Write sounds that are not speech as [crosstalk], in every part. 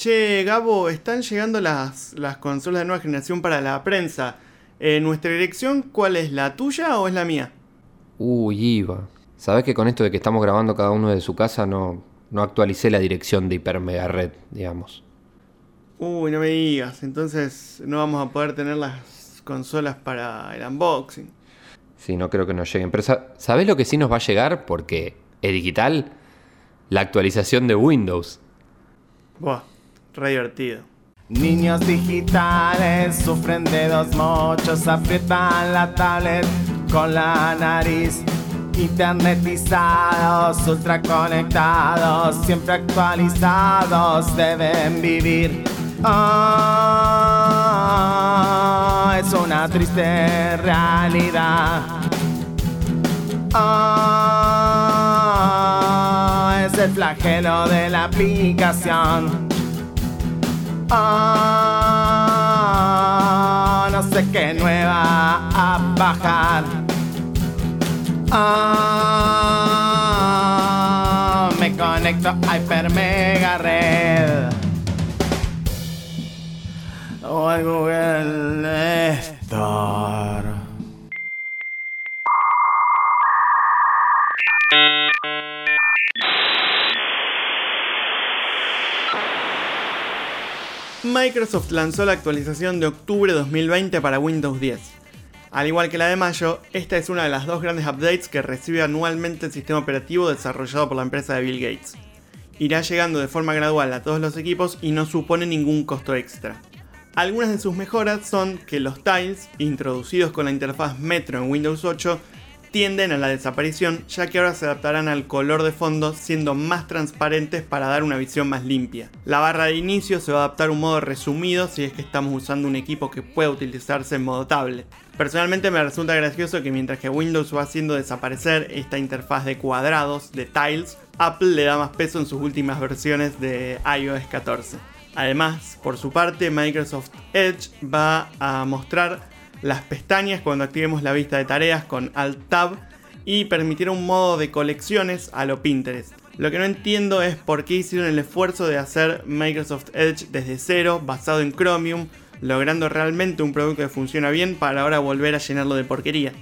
Che, Gabo, están llegando las, las consolas de nueva generación para la prensa. Eh, ¿Nuestra dirección cuál es? ¿La tuya o es la mía? Uy, Iva. Sabes que con esto de que estamos grabando cada uno de su casa no, no actualicé la dirección de Hiper Mega Red, digamos. Uy, no me digas. Entonces no vamos a poder tener las consolas para el unboxing. Sí, no creo que nos lleguen. Pero sa- ¿sabés lo que sí nos va a llegar? Porque es digital. La actualización de Windows. Buah, re divertido. Niños digitales sufren de dos mochos, aprietan la tablet con la nariz. Internetizados, ultra conectados, siempre actualizados, deben vivir. Ah, es una triste realidad. Ah, es el flagelo de la aplicación. Ah, no sé qué nueva a bajar. Ah, me conecto a Hyper Mega Red. O al Google Store. Microsoft lanzó la actualización de octubre 2020 para Windows 10. Al igual que la de mayo, esta es una de las dos grandes updates que recibe anualmente el sistema operativo desarrollado por la empresa de Bill Gates. Irá llegando de forma gradual a todos los equipos y no supone ningún costo extra. Algunas de sus mejoras son que los tiles, introducidos con la interfaz Metro en Windows 8, tienden a la desaparición ya que ahora se adaptarán al color de fondo siendo más transparentes para dar una visión más limpia. La barra de inicio se va a adaptar a un modo resumido si es que estamos usando un equipo que pueda utilizarse en modo tablet. Personalmente me resulta gracioso que mientras que Windows va haciendo desaparecer esta interfaz de cuadrados, de tiles, Apple le da más peso en sus últimas versiones de iOS 14. Además, por su parte, Microsoft Edge va a mostrar las pestañas cuando activemos la vista de tareas con Alt Tab y permitirá un modo de colecciones a lo Pinterest. Lo que no entiendo es por qué hicieron el esfuerzo de hacer Microsoft Edge desde cero, basado en Chromium, logrando realmente un producto que funciona bien para ahora volver a llenarlo de porquería.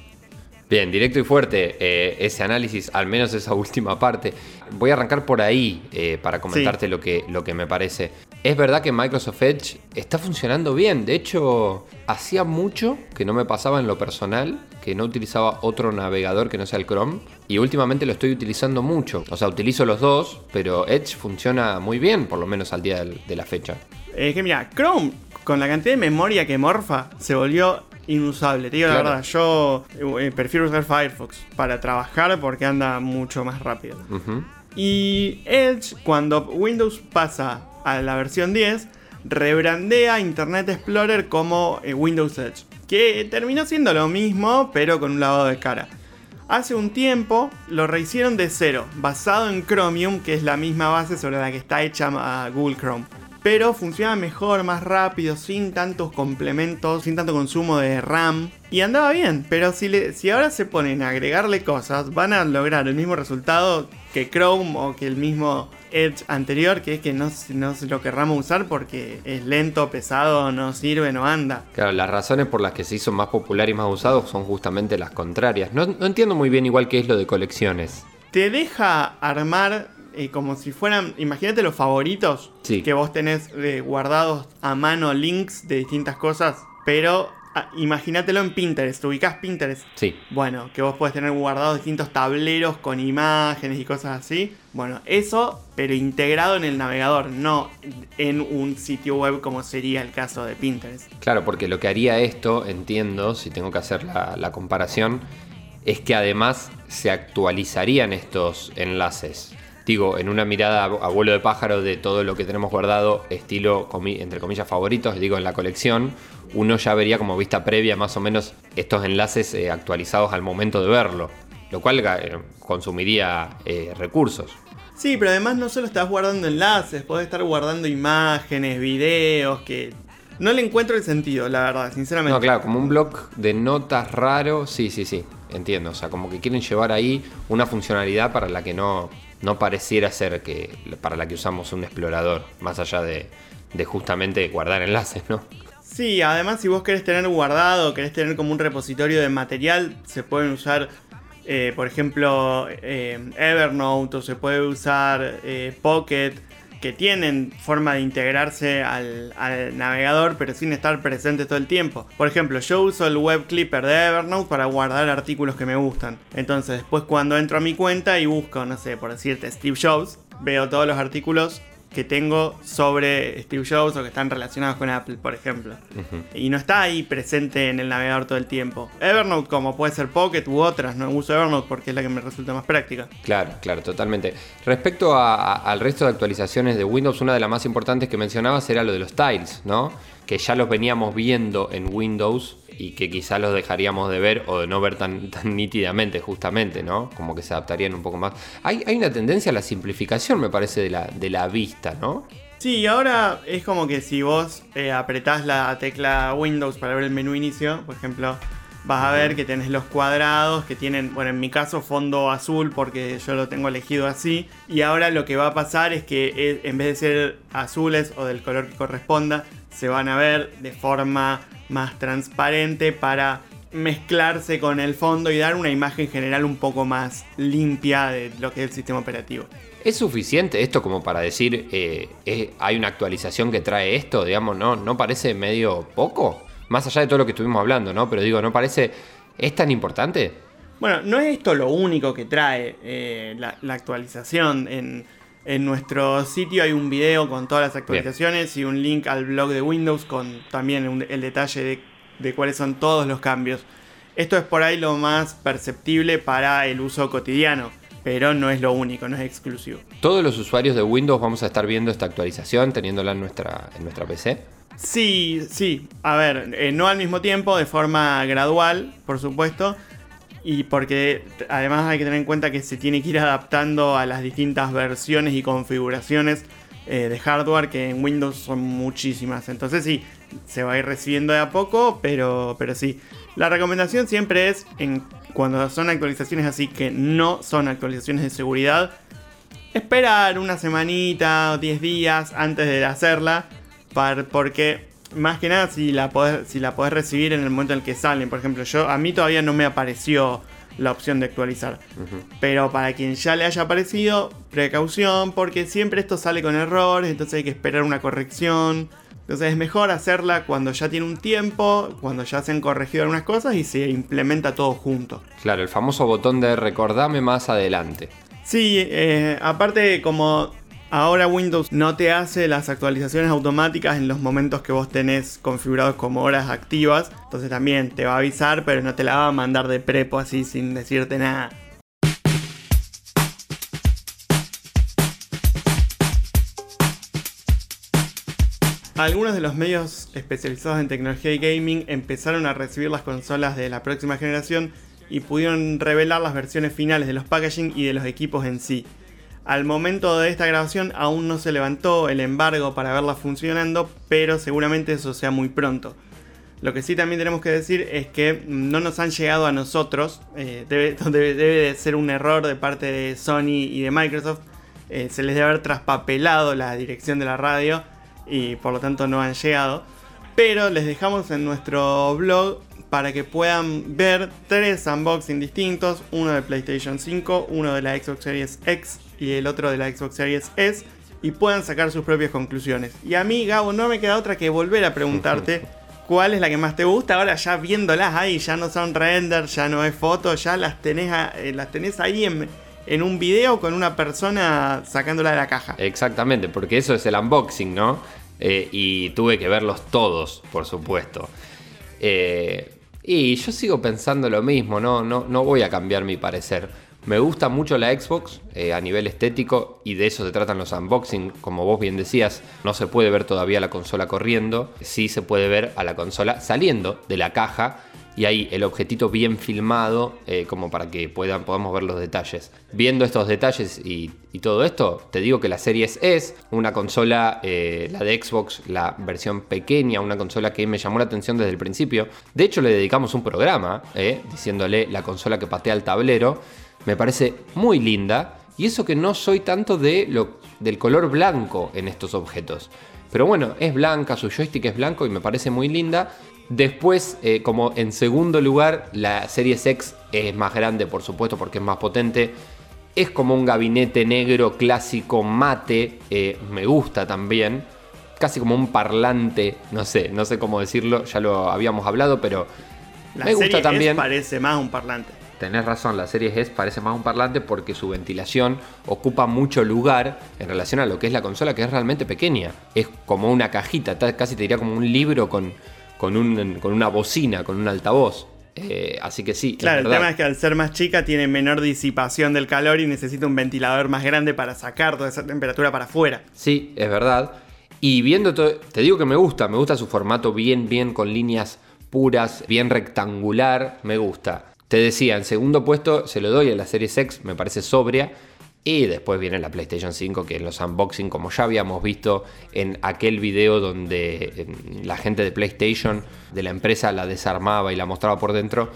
Bien, directo y fuerte eh, ese análisis, al menos esa [laughs] última parte. Voy a arrancar por ahí eh, para comentarte Sí. lo, que, lo que me parece. Es verdad que Microsoft Edge está funcionando bien. De hecho, hacía mucho que no me pasaba en lo personal, que no utilizaba otro navegador que no sea el Chrome. Y últimamente lo estoy utilizando mucho. O sea, utilizo los dos, pero Edge funciona muy bien, por lo menos al día de la fecha. Es que mira, Chrome, con la cantidad de memoria que morfa, se volvió inusable. Te digo Claro. la verdad, yo eh, prefiero usar Firefox para trabajar porque anda mucho más rápido. Y Edge, cuando Windows pasa a la versión 10, rebrandea Internet Explorer como eh, Windows Edge. Que terminó siendo lo mismo, pero con un lavado de cara. Hace un tiempo lo rehicieron de cero, basado en Chromium, que es la misma base sobre la que está hecha ah, Google Chrome. Pero funciona mejor, más rápido, sin tantos complementos, sin tanto consumo de RAM. Y andaba bien, pero si, le- si ahora se ponen a agregarle cosas, van a lograr el mismo resultado que Chrome o que el mismo Edge anterior, que es que no, no lo querramos usar porque es lento, pesado, no sirve, no anda. Claro, las razones por las que se hizo más popular y más usado son justamente las contrarias. No, no entiendo muy bien igual qué es lo de colecciones. te deja armar eh, como si fueran, imagínate los favoritos Sí. que vos tenés eh, guardados a mano links de distintas cosas, pero ah, imagínatelo en Pinterest, ubicás Pinterest. Sí. Bueno, que vos podés tener guardados distintos tableros con imágenes y cosas así. Bueno, eso, pero integrado en el navegador, no en un sitio web como sería el caso de Pinterest. Claro, porque lo que haría esto, entiendo, si tengo que hacer la, la comparación, es que además se actualizarían estos enlaces. Digo, en una mirada a vuelo de pájaro de todo lo que tenemos guardado, estilo, comi- entre comillas, favoritos, digo, en la colección, uno ya vería como vista previa más o menos estos enlaces eh, actualizados al momento de verlo, lo cual eh, consumiría eh, recursos. Sí, pero además no solo estás guardando enlaces, podés estar guardando imágenes, videos, que no le encuentro el sentido, la verdad, sinceramente. No, claro, como un blog de notas raro, sí, sí, sí, entiendo. O sea, como que quieren llevar ahí una funcionalidad para la que no, no pareciera ser que para la que usamos un explorador, más allá de, de justamente guardar enlaces, ¿no? Sí, además si vos querés tener guardado, querés tener como un repositorio de material, se pueden usar, eh, por ejemplo, eh, Evernote o se puede usar eh, Pocket, que tienen forma de integrarse al, navegador, pero sin estar presente todo el tiempo. Por ejemplo, yo uso el web clipper de Evernote para guardar artículos que me gustan. Entonces, después cuando entro a mi cuenta y busco, no sé, por decirte Steve Jobs, veo todos los artículos que tengo sobre Steve Jobs o que están relacionados con Apple, por ejemplo. Y no está ahí presente en el navegador todo el tiempo. Evernote, como puede ser Pocket u otras, no uso Evernote porque es la que me resulta más práctica. Claro, claro, totalmente. Respecto a, a, al resto de actualizaciones de Windows, una de las más importantes que mencionabas era lo de los tiles, ¿no? Que ya los veníamos viendo en Windows y que quizás los dejaríamos de ver o de no ver tan, [laughs] tan nítidamente, justamente, ¿no? Como que se adaptarían un poco más. Hay, hay una tendencia a la simplificación, me parece, de la, de la vista, ¿no? Sí, ahora es como que si vos eh, apretás la tecla Windows para ver el menú inicio, por ejemplo, vas a ver que tenés los cuadrados que tienen, bueno, en mi caso fondo azul porque yo lo tengo elegido así. Y ahora lo que va a pasar es que eh, en vez de ser azules o del color que corresponda, se van a ver de forma más transparente para mezclarse con el fondo y dar una imagen general un poco más limpia de lo que es el sistema operativo. ¿Es suficiente esto como para decir eh, eh, hay una actualización que trae esto? Digamos, ¿no, ¿no parece medio poco? Más allá de todo lo que estuvimos hablando, ¿no? Pero digo, ¿no parece... ¿Es tan importante? Bueno, no es esto lo único que trae eh, la, la, actualización. En, en, nuestro sitio hay un video con todas las actualizaciones Bien. y un link al blog de Windows con también un, el detalle de, de cuáles son todos los cambios. Esto es por ahí lo más perceptible para el uso cotidiano pero no es lo único, no es exclusivo. ¿Todos los usuarios de Windows vamos a estar viendo esta actualización, teniéndola en nuestra, en nuestra PC? Sí, sí. A ver, eh, no al mismo tiempo, de forma gradual, por supuesto. Y porque además hay que tener en cuenta que se tiene que ir adaptando a las distintas versiones y configuraciones eh, de hardware que en Windows son muchísimas. Entonces sí, se va a ir recibiendo de a poco, pero, pero sí. La recomendación siempre es en cuando son actualizaciones así que no son actualizaciones de seguridad, esperar una semanita o 10 días antes de hacerla, para, porque más que nada si la, podés, si la podés recibir en el momento en el que salen. Por ejemplo, yo a mí todavía no me apareció la opción de actualizar. Uh -huh. Pero para quien ya le haya aparecido, precaución, porque siempre esto sale con errores, entonces hay que esperar una corrección. Entonces es mejor hacerla cuando ya tiene un tiempo, cuando ya se han corregido algunas cosas y se implementa todo junto. Claro, el famoso botón de recordame más adelante. Sí, eh, aparte como ahora Windows no te hace las actualizaciones automáticas en los momentos que vos tenés configurados como horas activas, entonces también te va a avisar, pero no te la va a mandar de prepo así sin decirte nada. Algunos de los medios especializados en tecnología y gaming empezaron a recibir las consolas de la próxima generación y pudieron revelar las versiones finales de los packaging y de los equipos en sí. Al momento de esta grabación aún no se levantó el embargo para verlas funcionando, pero seguramente eso sea muy pronto. Lo que sí también tenemos que decir es que no nos han llegado a nosotros, eh, [laughs] debe, de ser un error de parte de Sony y de Microsoft, eh, se les debe haber traspapelado la dirección de la radio y por lo tanto no han llegado. Pero les dejamos en nuestro blog para que puedan ver tres unboxing distintos, uno de PlayStation 5, uno de la Xbox Series X y el otro de la Xbox Series S, y puedan sacar sus propias conclusiones. Y a mí, Gabo, no me queda otra que volver a preguntarte [laughs] cuál es la que más te gusta. Ahora ya viéndolas ahí, ya no son render, ya no es foto, ya las tenés, a, eh, las tenés ahí en, en un video con una persona sacándola de la caja. Exactamente, porque eso es el unboxing, ¿no? Eh, y tuve que verlos todos, por supuesto. Eh, y yo sigo pensando lo mismo, no, no, no voy a cambiar mi parecer. Me gusta mucho la Xbox eh, a nivel estético y de eso se tratan los unboxing. Como vos bien decías, no se puede ver todavía la consola corriendo, sí se puede ver a la consola saliendo de la caja y ahí el objetito bien filmado eh, como para que puedan, podamos ver los detalles. Viendo estos detalles y, todo esto, te digo que la Series es una consola, eh, la de Xbox, la versión pequeña, una consola que me llamó la atención desde el principio. De hecho le dedicamos un programa diciéndole la consola que patea el tablero. Me parece muy linda Y eso que no soy tanto de lo, del color blanco en estos objetos. Pero bueno, es blanca, su joystick es blanco y me parece muy linda. Después, eh, como en segundo lugar, la Series X es más grande, por supuesto, porque es más potente. Es como un gabinete negro clásico mate, eh, me gusta también. Casi como un parlante, no sé, no sé cómo decirlo, ya lo habíamos hablado, pero La me gusta serie también. Parece más un parlante. Tenés razón, la serie S parece más un parlante porque su ventilación ocupa mucho lugar en relación a lo que es la consola, que es realmente pequeña. Es como una cajita, ta- casi te diría como un libro con, con, un- con una bocina, con un altavoz. Eh, así que sí, Claro, el tema es que al ser más chica tiene menor disipación del calor y necesita un ventilador más grande para sacar toda esa temperatura para afuera. Sí, es verdad. Y viendo todo, te digo que me gusta, me gusta su formato bien, bien, con líneas puras, bien rectangular, me gusta. Te decía, en segundo puesto se lo doy a la Series X, me parece sobria. Y después viene la PlayStation 5, que en los unboxing, como ya habíamos visto en aquel video donde eh, la gente de PlayStation, de la empresa, la desarmaba y la mostraba por dentro,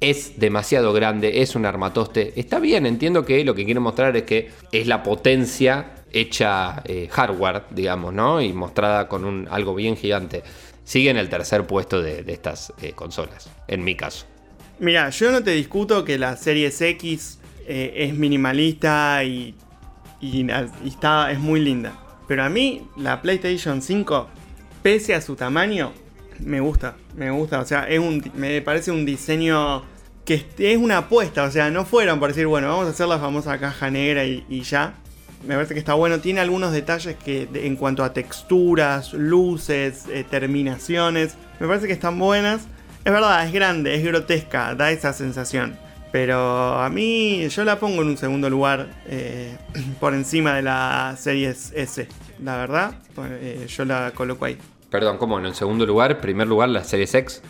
es demasiado grande, es un armatoste. Está bien, entiendo que lo que quiere mostrar es que es la potencia hecha eh, hardware, digamos, ¿no? Y mostrada con un, algo bien gigante. Sigue en el tercer puesto de, de estas eh, consolas, en mi caso. Mira, yo no te discuto que la Series X eh, es minimalista y, está, es muy linda. Pero a mí la PlayStation 5, pese a su tamaño, me gusta. Me gusta. O sea, es un, me parece un diseño que es- una apuesta. O sea, no fueron por decir, bueno, vamos a hacer la famosa caja negra y, ya. Me parece que está bueno. Tiene algunos detalles que en cuanto a texturas, luces, eh, terminaciones. Me parece que están buenas. Es verdad, es grande, es grotesca, da esa sensación. Pero a mí yo la pongo en un segundo lugar eh, [clears throat] por encima de la Series S. La verdad, pues, eh, yo la coloco ahí. Perdón, ¿cómo? En segundo lugar, primer lugar, la Series X.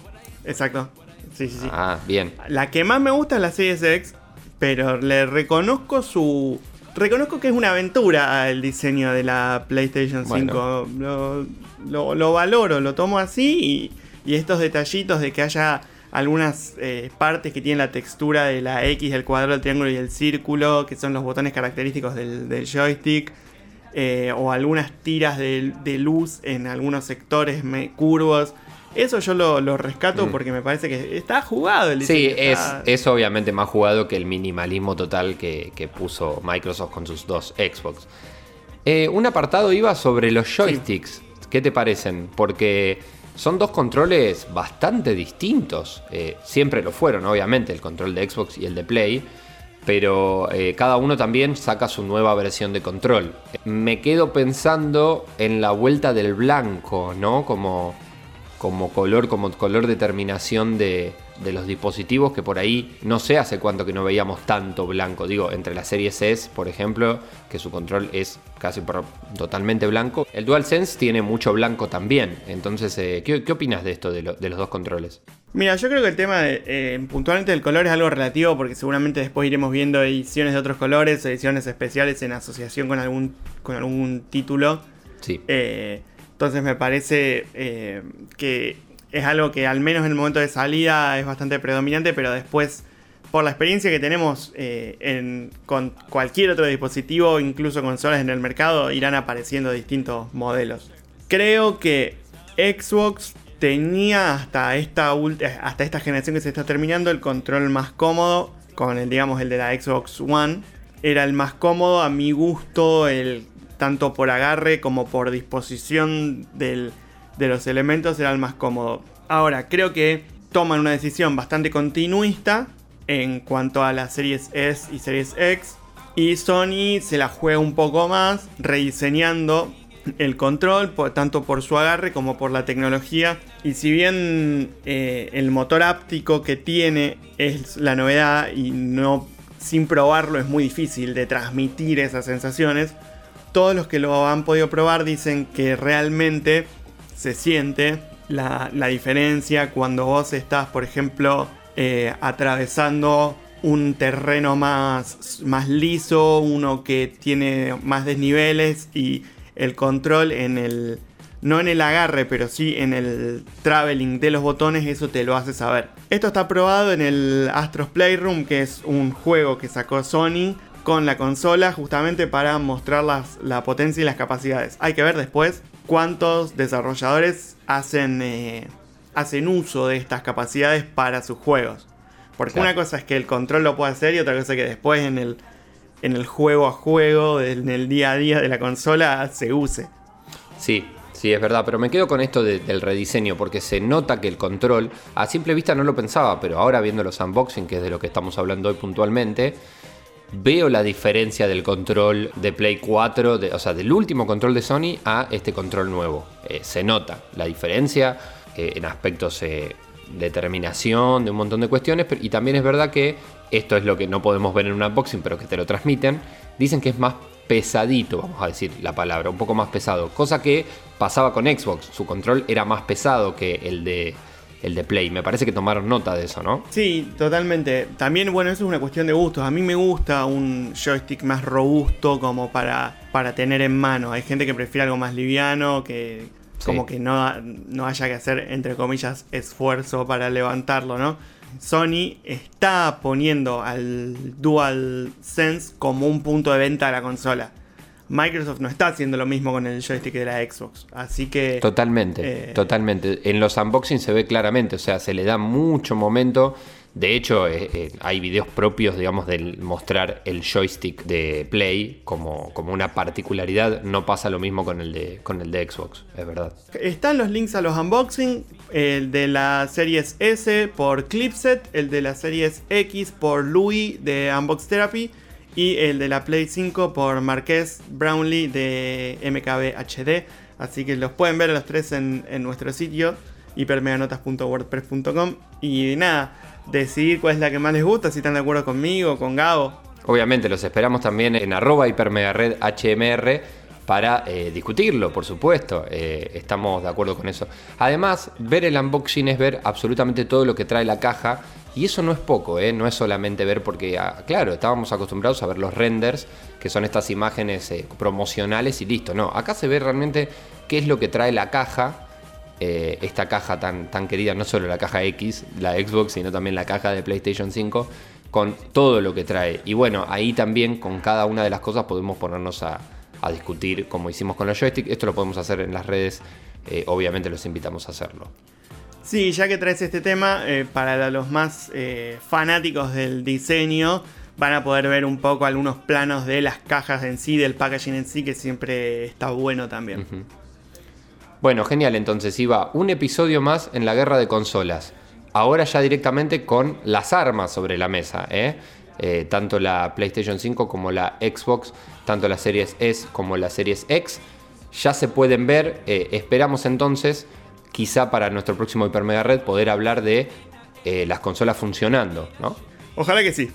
Exacto. Sí, sí, sí. Ah, bien. La que más me gusta es la Series X, pero le reconozco su... Reconozco que es una aventura el diseño de la PlayStation 5. Lo, lo- lo valoro, lo tomo así y, y estos detallitos de que haya algunas eh, partes que tienen la textura de la X, el cuadrado, el triángulo y el círculo, que son los botones característicos del, del joystick. eh, o algunas tiras de, de luz en algunos sectores me- curvos. Eso yo lo, lo rescato Mm. porque me parece que está jugado el Sí, es, es obviamente más jugado que el minimalismo total que, que puso Microsoft con sus dos Xbox. Eh, un apartado iba sobre los joysticks. ¿Qué te parecen? Porque son dos controles bastante distintos. Eh, siempre lo fueron, obviamente, el control de Xbox y el de Play. Pero eh, cada uno también saca su nueva versión de control. Me quedo pensando en la vuelta del blanco, ¿no? Como, como color, como color de terminación de, de los dispositivos que por ahí no sé hace cuánto que no veíamos tanto blanco. Digo, entre la serie S, por ejemplo, que su control es casi por- totalmente blanco. El DualSense tiene mucho blanco también. Entonces, eh, ¿qué, qué opinas de esto, de, lo- de los dos controles? Mira, yo creo que el tema de, eh, puntualmente del color es algo relativo porque seguramente después iremos viendo ediciones de otros colores, ediciones especiales en asociación con algún, con algún título. Sí. Eh, entonces me parece que es algo que al menos en el momento de salida es bastante predominante, pero después, por la experiencia que tenemos eh, con cualquier otro dispositivo, incluso consolas en el mercado, irán apareciendo distintos modelos. Creo que Xbox tenía hasta esta, hasta esta generación que se está terminando el control más cómodo con el, digamos, el de la Xbox One. Era el más cómodo a mi gusto, el, tanto por agarre como por disposición del- de los elementos era el más cómodo. Ahora, creo que toman una decisión bastante continuista en cuanto a las series S y series X. Y Sony se la juega un poco más, rediseñando el control, tanto por su agarre como por la tecnología. Y si bien eh, el motor áptico que tiene es la novedad y no sin probarlo es muy difícil de transmitir esas sensaciones, todos los que lo han podido probar dicen que realmente se siente la, la diferencia cuando vos estás, por ejemplo, eh, atravesando un terreno más, más liso, uno que tiene más desniveles y el control en el... No en el agarre, pero sí en el traveling de los botones, eso te lo hace saber. Esto está probado en el Astros Playroom, que es un juego que sacó Sony con la consola justamente para mostrar las- la potencia y las capacidades. Hay que ver después cuántos desarrolladores hacen, eh, hacen uso de estas capacidades para sus juegos. Porque Claro. una cosa es que el control lo pueda hacer y otra cosa es que después en el, en el juego a juego, en el día a día de la consola, se use. Sí, sí, es verdad, pero me quedo con esto de- del rediseño, porque se nota que el control, a simple vista no lo pensaba, pero ahora viendo los unboxing, que es de lo que estamos hablando hoy puntualmente, veo la diferencia del control de Play 4, de- o sea, del último control de Sony a este control nuevo. Eh, se nota la diferencia eh, en aspectos eh, de terminación, de un montón de cuestiones, y también es verdad que esto es lo que no podemos ver en un unboxing, pero que te lo transmiten, dicen que es más pesadito, vamos a decir la palabra, un poco más pesado, cosa que pasaba con Xbox, su control era más pesado que el de, el de Play, me parece que tomaron nota de eso, ¿no? Sí, totalmente. También, bueno, eso es una cuestión de gustos. A mí me gusta un joystick más robusto como para, para tener en mano. Hay gente que prefiere algo más liviano, que Sí. como que no, no haya que hacer, entre comillas, esfuerzo para levantarlo, ¿no? Sony está poniendo al DualSense como un punto de venta de la consola. Microsoft no está haciendo lo mismo con el joystick de la Xbox. Así que... Totalmente, Eh, totalmente. En los unboxings se ve claramente, o sea, se le da mucho momento. De hecho, eh, eh, hay videos propios, digamos, del mostrar el joystick de Play como, como una particularidad. No pasa lo mismo con el de, con el de Xbox, es verdad. Están los links a los unboxing, el de la Series S por Clipset, el de la Series X por Louis de Unbox Therapy y el de la Play 5 por Marqués Brownlee de MKB HD. Así que los pueden ver los tres en, en nuestro sitio hipermeganotas.wordpress.com y nada, decidir cuál es la que más les gusta, si están de acuerdo conmigo, con Gabo. Obviamente, los esperamos también en arroba hipermegared HMR para eh, discutirlo, por supuesto. Eh, estamos de acuerdo con eso. Además, ver el unboxing es ver absolutamente todo lo que trae la caja. Y eso no es poco, ¿eh? no es solamente ver porque, ah, claro, estábamos acostumbrados a ver los renders, que son estas imágenes eh, promocionales y listo. No, acá se ve realmente qué es lo que trae la caja eh, esta caja tan, querida, no solo la caja X, la Xbox, sino también la caja de PlayStation 5, con todo lo que trae. Y bueno, ahí también con cada una de las cosas podemos ponernos a, a discutir como hicimos con los joysticks. Esto lo podemos hacer en las redes, eh, obviamente los invitamos a hacerlo. Sí, ya que traes este tema, eh, para los más eh, fanáticos del diseño, van a poder ver un poco algunos planos de las cajas en sí, del packaging en sí, que siempre está bueno también. Bueno, genial, entonces iba un episodio más en la guerra de consolas. Ahora ya directamente con las armas sobre la mesa, ¿eh? Eh, tanto la PlayStation 5 como la Xbox, tanto la Series S como la Series X, ya se pueden ver. Esperamos entonces, quizá para nuestro próximo Hiper Mega Red, poder hablar de eh, las consolas funcionando, ¿no? Ojalá que sí.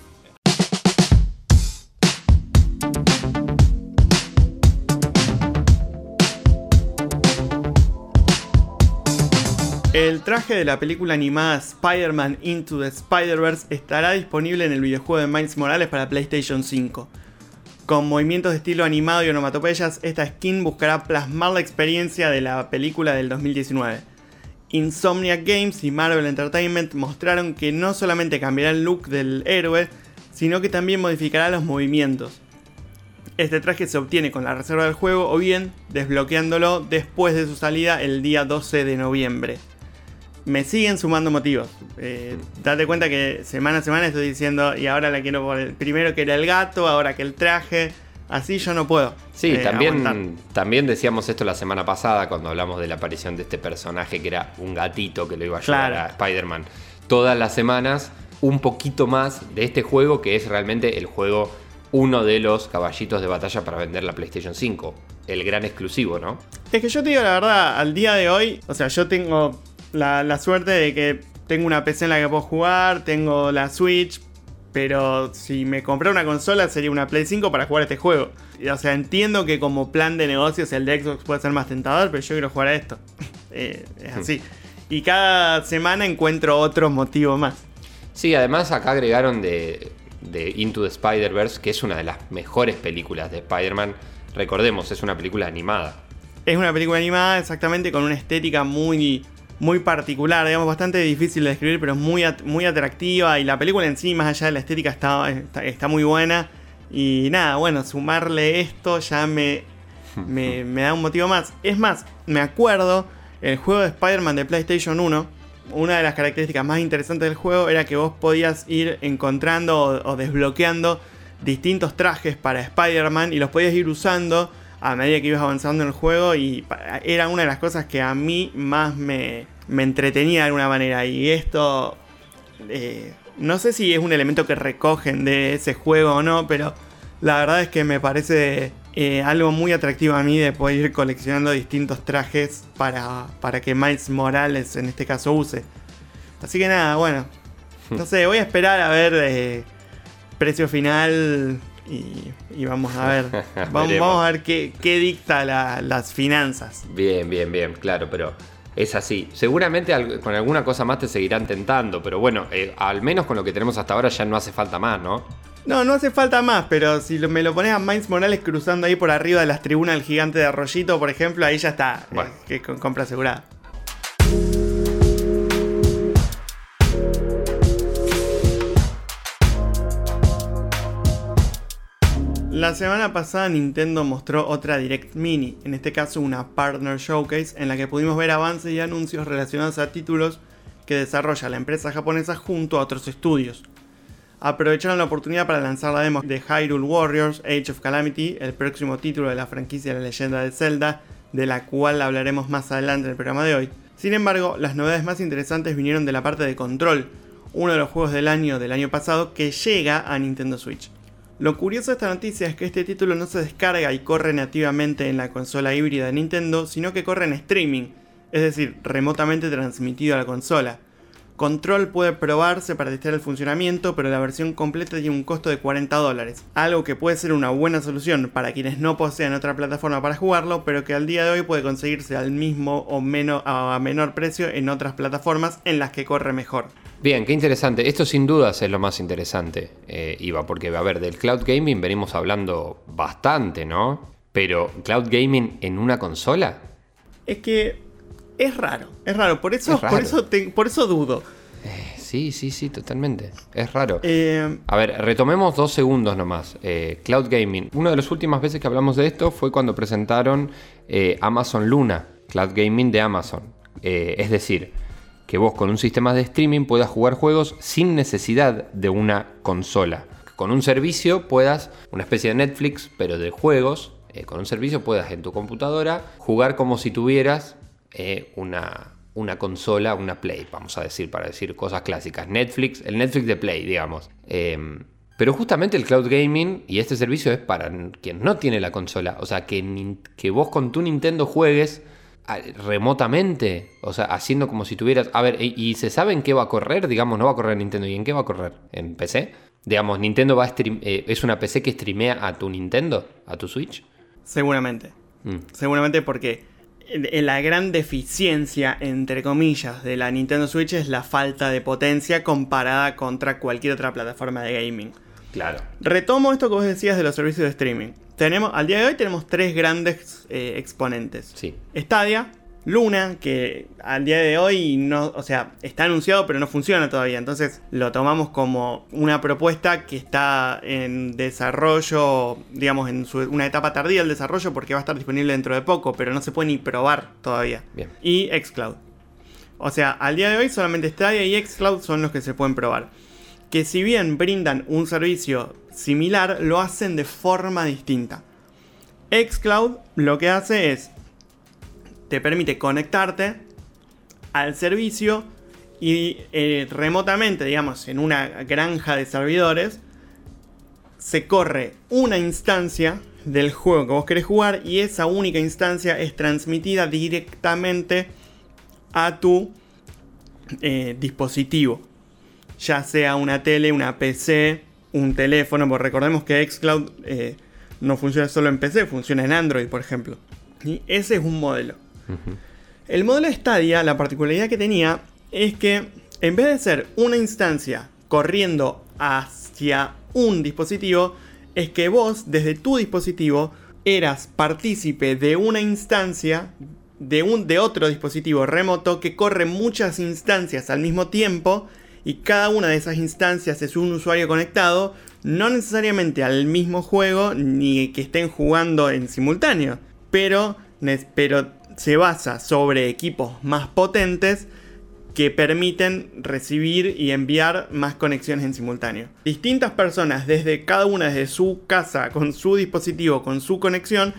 El traje de la película animada Spider-Man Into the Spider-Verse estará disponible en el videojuego de Miles Morales para PlayStation 5. Con movimientos de estilo animado y onomatopeyas, esta skin buscará plasmar la experiencia de la película del 2019. Insomniac Games y Marvel Entertainment mostraron que no solamente cambiará el look del héroe, sino que también modificará los movimientos. Este traje se obtiene con la reserva del juego o bien desbloqueándolo después de su salida el día 12 de noviembre. Me siguen sumando motivos. Eh, date cuenta que semana a semana estoy diciendo, y ahora la quiero por el primero que era el gato, ahora que el traje. Así yo no puedo. Sí, eh, también, aguantar. también decíamos esto la semana pasada cuando hablamos de la aparición de este personaje que era un gatito que lo iba a ayudar Claro. a Spider-Man. Todas las semanas un poquito más de este juego que es realmente el juego, uno de los caballitos de batalla para vender la PlayStation 5. El gran exclusivo, ¿no? Es que yo te digo la verdad, al día de hoy, o sea, yo tengo la, la suerte de que tengo una PC en la que puedo jugar, tengo la Switch, pero si me compré una consola sería una Play 5 para jugar este juego. O sea, entiendo que como plan de negocios el de Xbox puede ser más tentador, pero yo quiero jugar a esto. [laughs] Eh, es así. Y cada semana encuentro otro motivo más. Sí, además acá agregaron de, de Into the Spider-Verse, que es una de las mejores películas de Spider-Man. Recordemos, es una película animada. Es una película animada exactamente con una estética muy, muy particular, digamos, bastante difícil de describir, pero es muy, at- muy atractiva. Y la película en sí, más allá de la estética, está, está, está muy buena. Y nada, bueno, sumarle esto ya me, [laughs] me, me da un motivo más. Es más, me acuerdo, el juego de Spider-Man de PlayStation 1, una de las características más interesantes del juego era que vos podías ir encontrando o, o desbloqueando distintos trajes para Spider-Man y los podías ir usando a medida que ibas avanzando en el juego y era una de las cosas que a mí más me, me entretenía de alguna manera y esto eh, no sé si es un elemento que recogen de ese juego o no, pero la verdad es que me parece eh, algo muy atractivo a mí de poder ir coleccionando distintos trajes para, para que Miles Morales en este caso use. Así que nada, bueno, no sé, voy a esperar a ver eh, precio final y, y vamos a ver. [laughs] vamos, a ver qué, qué dicta la- las finanzas. Bien, bien, bien, claro, pero es así. Seguramente con alguna cosa más te seguirán tentando, pero bueno, eh, al menos con lo que tenemos hasta ahora ya no hace falta más, ¿no? No, no hace falta más, pero si lo- me lo pones a Miles Morales cruzando ahí por arriba de las tribunas del gigante de Arroyito, por ejemplo, ahí ya está. eh, que con compra asegurada. La semana pasada Nintendo mostró otra Direct Mini, en este caso una Partner Showcase, en la que pudimos ver avances y anuncios relacionados a títulos que desarrolla la empresa japonesa junto a otros estudios. Aprovecharon la oportunidad para lanzar la demo de Hyrule Warriors Age of Calamity, el próximo título de la franquicia de la leyenda de Zelda, de la cual hablaremos más adelante en el programa de hoy. Sin embargo, las novedades más interesantes vinieron de la parte de Control, uno de los juegos del año del año pasado que llega a Nintendo Switch. Lo curioso de esta noticia es que este título no se descarga y corre nativamente en la consola híbrida de Nintendo, sino que corre en streaming, es decir, remotamente transmitido a la consola. Control puede probarse para testear el funcionamiento, pero la versión completa tiene un costo de 40 dólares, algo que puede ser una buena solución para quienes no posean otra plataforma para jugarlo, pero que al día de hoy puede conseguirse al mismo o menos, a menor precio en otras plataformas en las que corre mejor. Bien, qué interesante. Esto sin dudas es lo más interesante, eh, Iva, porque, a ver, del cloud gaming venimos hablando bastante, ¿no? Pero, ¿cloud gaming en una consola? Es que es raro, es raro, por eso, Es raro. Por eso, te- por eso dudo. Sí, sí, sí, totalmente. Es raro. Eh, A ver, retomemos dos segundos nomás. Eh, Cloud Gaming. Una de las últimas veces que hablamos de esto fue cuando presentaron eh, Amazon Luna, Cloud Gaming de Amazon. Eh, es decir, que vos con un sistema de streaming puedas jugar juegos sin necesidad de una consola. Con un servicio puedas, una especie de Netflix, pero de juegos, eh, con un servicio puedas en tu computadora jugar como si tuvieras eh, una, una consola, una Play, vamos a decir, para decir cosas clásicas. Netflix, el Netflix de Play, digamos. Eh, pero justamente el cloud gaming y este servicio es para quien no tiene la consola. O sea, que, que vos con tu Nintendo juegues remotamente, o sea, haciendo como si tuvieras... A ver, ¿y, y se sabe en qué va a correr? Digamos, no va a correr en Nintendo. ¿Y en qué va a correr? ¿En PC? Digamos, Nintendo va a stream- eh, es una PC que streamea a tu Nintendo, a tu Switch. seguramente. Mm. Seguramente porque la gran deficiencia, entre comillas, de la Nintendo Switch es la falta de potencia comparada contra cualquier otra plataforma de gaming. Claro. Retomo esto que vos decías de los servicios de streaming. Tenemos, al día de hoy tenemos tres grandes eh, exponentes. Sí. Stadia, Luna, que al día de hoy no, o sea, está anunciado pero no funciona todavía. Entonces lo tomamos como una propuesta que está en desarrollo, digamos, en su- una etapa tardía del desarrollo porque va a estar disponible dentro de poco, pero no se puede ni probar todavía. Bien. Y Xcloud. O sea, al día de hoy solamente Stadia y Xcloud son los que se pueden probar. Que si bien brindan un servicio similar, lo hacen de forma distinta. Xcloud lo que hace es te permite conectarte al servicio y eh, remotamente, digamos, en una granja de servidores, se corre una instancia del juego que vos querés jugar y esa única instancia es transmitida directamente a tu eh, dispositivo. Ya sea una tele, una PC, un teléfono, porque recordemos que Xcloud eh, no funciona solo en PC, funciona en Android, por ejemplo. Y ese es un modelo. El modelo de Stadia, la particularidad que tenía es que en vez de ser una instancia corriendo hacia un dispositivo, es que vos desde tu dispositivo eras partícipe de una instancia de, un, de otro dispositivo remoto que corre muchas instancias al mismo tiempo y cada una de esas instancias es un usuario conectado, no necesariamente al mismo juego ni que estén jugando en simultáneo, pero, pero se basa sobre equipos más potentes que permiten recibir y enviar más conexiones en simultáneo. Distintas personas desde cada una desde su casa, con su dispositivo, con su conexión,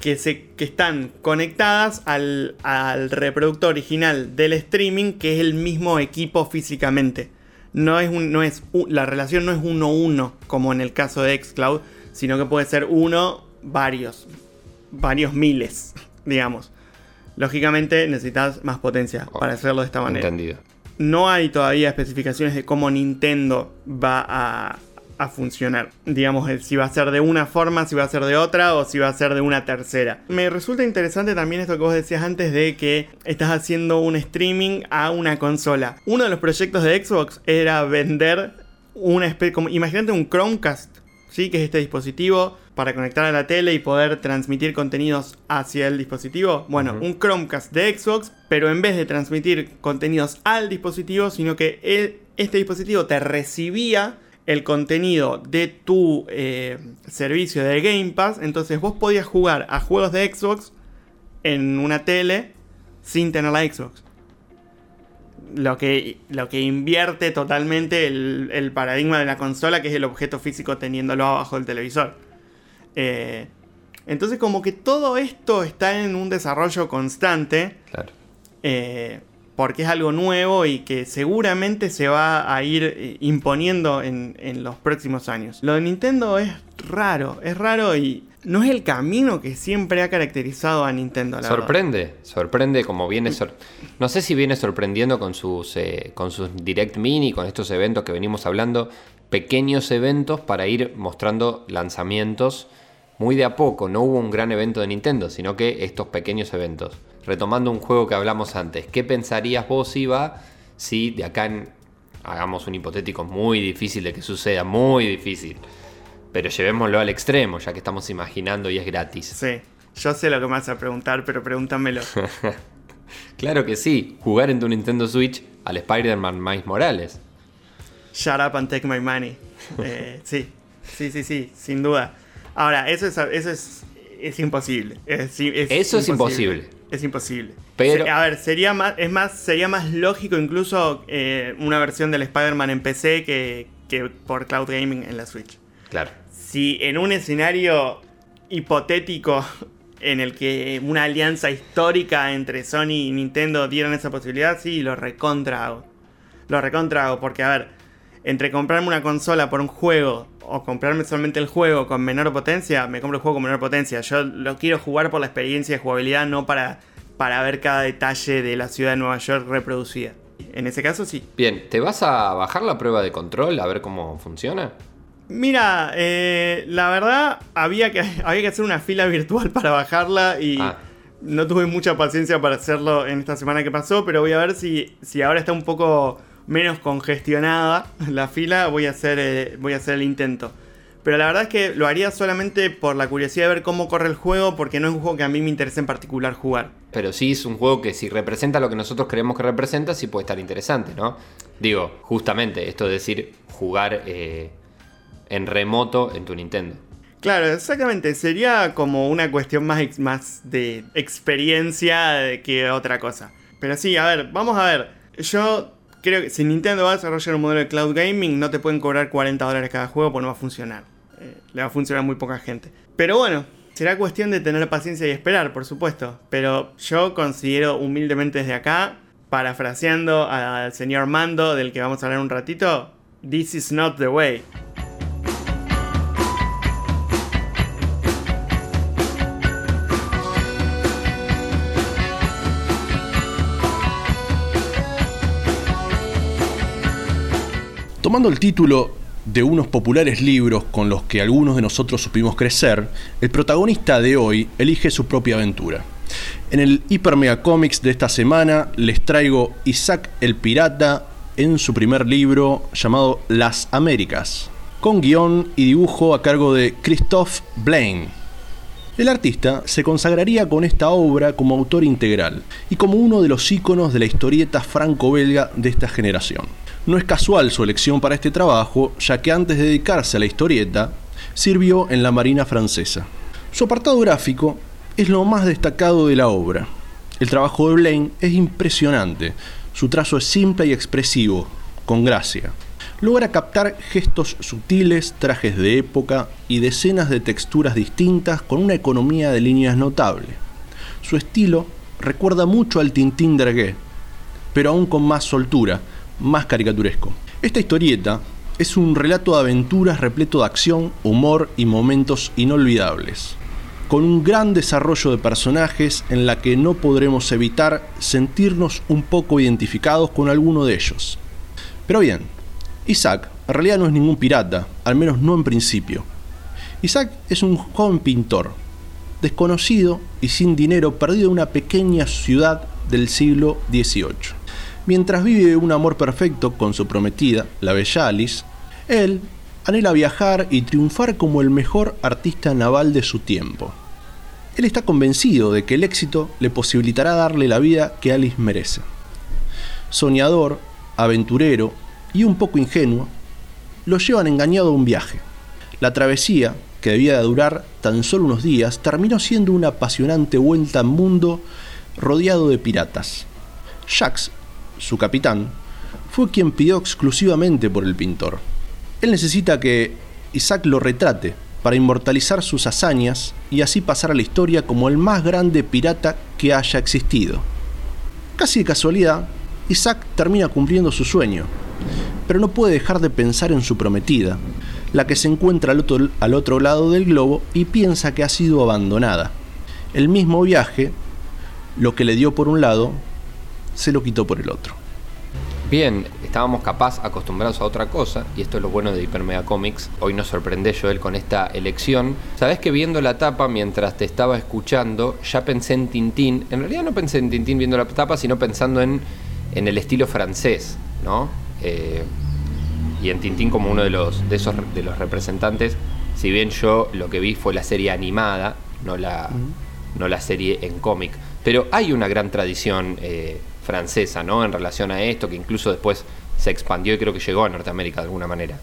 que, se, que están conectadas al, reproductor original del streaming, que es el mismo equipo físicamente. No es, no es la relación no es uno uno como en el caso de Xcloud, sino que puede ser uno, varios, varios miles, [laughs] digamos. Lógicamente necesitas más potencia para hacerlo de esta manera. Entendido. No hay todavía especificaciones de cómo Nintendo va a, funcionar. Digamos, si va a ser de una forma, si va a ser de otra o si va a ser de una tercera. Me resulta interesante también esto que vos decías antes de que estás haciendo un streaming a una consola. Uno de los proyectos de Xbox era vender una especie, imagínate un Chromecast, ¿sí? Que es este dispositivo para conectar a la tele y poder transmitir contenidos hacia el dispositivo. Bueno, un Chromecast de Xbox, pero en vez de transmitir contenidos al dispositivo, sino que este dispositivo te recibía el contenido de tu eh, servicio de Game Pass, entonces vos podías jugar a juegos de Xbox en una tele sin tener la Xbox. Lo que, lo que invierte totalmente el, el paradigma de la consola, que es el objeto físico teniéndolo abajo del televisor. Eh, entonces como que todo esto está en un desarrollo constante. Claro. Eh, porque es algo nuevo y que seguramente se va a ir eh, imponiendo en, los próximos años. Lo de Nintendo es raro, es raro y no es el camino que siempre ha caracterizado a Nintendo. sorprende, sorprende como viene... no sé si viene sorprendiendo con sus, con sus Direct Mini, con estos eventos que venimos hablando, pequeños eventos para ir mostrando lanzamientos muy de a poco, no hubo un gran evento de Nintendo, sino que estos pequeños eventos. Retomando un juego que hablamos antes, ¿qué pensarías vos, Iba, si de acá hagamos un hipotético muy difícil de que suceda, muy difícil? Pero llevémoslo al extremo, ya que estamos imaginando y es gratis. Sí, yo sé lo que me vas a preguntar, pero pregúntamelo. [laughs] claro que sí, jugar en tu Nintendo Switch al Spider-Man Miles Morales. Shut up and take my money. Eh, sí, sí, sí, sí, sin duda. Ahora, eso es, eso es, es imposible. eso es imposible. Es imposible. Pero, a ver, sería más, es más, sería más lógico incluso eh, una versión del Spider-Man en PC que, que por cloud gaming en la Switch. Claro. Si en un escenario hipotético en el que una alianza histórica entre Sony y Nintendo dieran esa posibilidad, sí, lo recontra hago. Lo recontra hago, porque a ver, entre comprarme una consola por un juego o comprarme solamente el juego con menor potencia, me compro el juego con menor potencia. Yo lo quiero jugar por la experiencia de jugabilidad, no para, para ver cada detalle de la ciudad de Nueva York reproducida. En ese caso sí. Bien, ¿te vas a bajar la prueba de control a ver cómo funciona? Mira, eh, la verdad había que, [laughs] había que hacer una fila virtual para bajarla y ah. no tuve mucha paciencia para hacerlo en esta semana que pasó, pero voy a ver si, si ahora está un poco menos congestionada [laughs] la fila, voy a hacer, eh, voy a hacer el intento. Pero la verdad es que lo haría solamente por la curiosidad de ver cómo corre el juego, porque no es un juego que a mí me interese en particular jugar. Pero sí es un juego que si representa lo que nosotros creemos que representa, sí puede estar interesante, ¿no? Digo, justamente esto de decir jugar eh, en remoto en tu Nintendo. Claro, exactamente. Sería como una cuestión más, más de experiencia que otra cosa. Pero sí, a ver, vamos a ver. Yo creo que si Nintendo va a desarrollar un modelo de cloud gaming, no te pueden cobrar 40 dólares cada juego porque no va a funcionar. Eh, le va a funcionar muy poca gente. Pero bueno, será cuestión de tener paciencia y esperar, por supuesto. Pero yo considero humildemente desde acá, parafraseando al señor Mando, del que vamos a hablar un ratito, This is not the way. Tomando el título de unos populares libros con los que algunos de nosotros supimos crecer, el protagonista de hoy elige su propia aventura. En el Hyper Mega Comics de esta semana les traigo Isaac el Pirata en su primer libro llamado Las Américas, con guion y dibujo a cargo de Christophe Blaine. El artista se consagraría con esta obra como autor integral y como uno de los íconos de la historieta franco-belga de esta generación. No es casual su elección para este trabajo, ya que antes de dedicarse a la historieta, sirvió en la Marina francesa. Su apartado gráfico es lo más destacado de la obra. El trabajo de Blaine es impresionante. Su trazo es simple y expresivo, con gracia. Logra captar gestos sutiles, trajes de época y decenas de texturas distintas con una economía de líneas notable. Su estilo recuerda mucho al Tintín d'Ergué, pero aún con más soltura, más caricaturesco. Esta historieta es un relato de aventuras repleto de acción, humor y momentos inolvidables, con un gran desarrollo de personajes en la que no podremos evitar sentirnos un poco identificados con alguno de ellos. Pero bien, Isaac en realidad no es ningún pirata, al menos no en principio. Isaac es un joven pintor, desconocido y sin dinero, perdido en una pequeña ciudad del siglo XVIII. Mientras vive un amor perfecto con su prometida, la bella Alice, él anhela viajar y triunfar como el mejor artista naval de su tiempo. Él está convencido de que el éxito le posibilitará darle la vida que Alice merece. Soñador, aventurero y un poco ingenuo, lo llevan engañado a un viaje. La travesía, que debía durar tan solo unos días, terminó siendo una apasionante vuelta al mundo rodeado de piratas. Jacques su capitán, fue quien pidió exclusivamente por el pintor. Él necesita que Isaac lo retrate para inmortalizar sus hazañas y así pasar a la historia como el más grande pirata que haya existido. Casi de casualidad, Isaac termina cumpliendo su sueño, pero no puede dejar de pensar en su prometida, la que se encuentra al otro, al otro lado del globo y piensa que ha sido abandonada. El mismo viaje, lo que le dio por un lado, se lo quitó por el otro. Bien, estábamos capaz acostumbrados a otra cosa, y esto es lo bueno de Hypermega Comics. Hoy nos sorprende Joel con esta elección. Sabes que viendo la tapa mientras te estaba escuchando, ya pensé en Tintín. En realidad no pensé en Tintín viendo la tapa, sino pensando en, en el estilo francés, ¿no? Eh, y en Tintín como uno de los, de esos de los representantes. Si bien yo lo que vi fue la serie animada, no la, no la serie en cómic. Pero hay una gran tradición. Eh, francesa, ¿no? En relación a esto, que incluso después se expandió y creo que llegó a Norteamérica de alguna manera.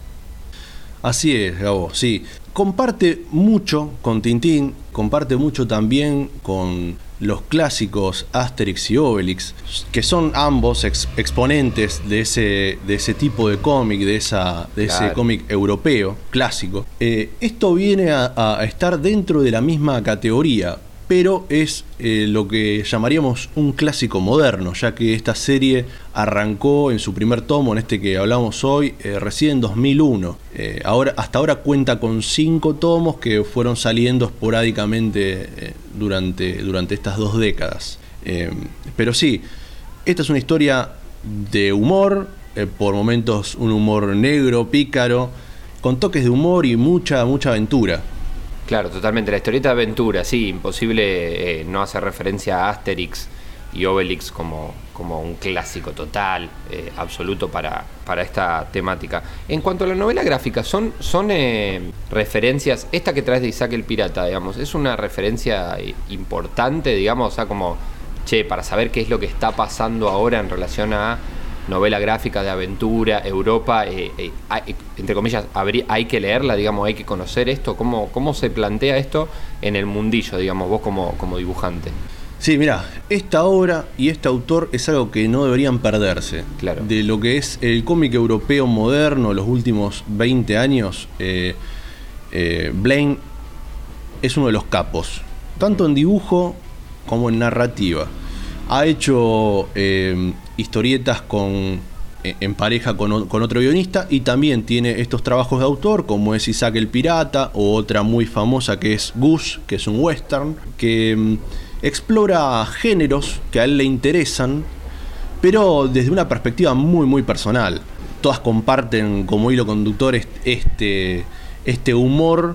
Así es, Gabo, sí. Comparte mucho con Tintín, comparte mucho también con los clásicos Asterix y Obelix, que son ambos exponentes de ese, de ese tipo de cómic, de, esa, de ese cómic europeo clásico. Eh, esto viene a estar dentro de la misma categoría, pero es eh, lo que llamaríamos un clásico moderno, ya que esta serie arrancó en su primer tomo, en este que hablamos hoy, eh, recién en 2001. Eh, ahora, hasta ahora cuenta con cinco tomos que fueron saliendo esporádicamente durante, durante estas dos décadas. pero sí, esta es una historia de humor, por momentos un humor negro, pícaro, con toques de humor y mucha, mucha aventura. Claro, totalmente. La historieta de aventura, sí, imposible eh, no hacer referencia a Asterix y Obelix como, como un clásico total, eh, absoluto para, para esta temática. En cuanto a la novela gráfica, son, son eh, referencias, esta que traes de Isaac el Pirata, digamos, es una referencia importante, digamos, o sea, como, che, para saber qué es lo que está pasando ahora en relación a novela gráfica de aventura, Europa, eh, eh, entre comillas, hay que leerla, digamos, hay que conocer esto, ¿Cómo, cómo se plantea esto en el mundillo, digamos, vos como, como dibujante. Sí, mira, esta obra y este autor es algo que no deberían perderse. Claro. De lo que es el cómic europeo moderno, los últimos 20 años, eh, Blaine es uno de los capos, tanto en dibujo como en narrativa. Ha hecho historietas con, e, en pareja con, otro guionista y también tiene estos trabajos de autor como es Isaac el Pirata o otra muy famosa que es Goose, que es un western, que mm, explora géneros que a él le interesan, pero desde una perspectiva muy muy personal. Todas comparten como hilo conductor este, este humor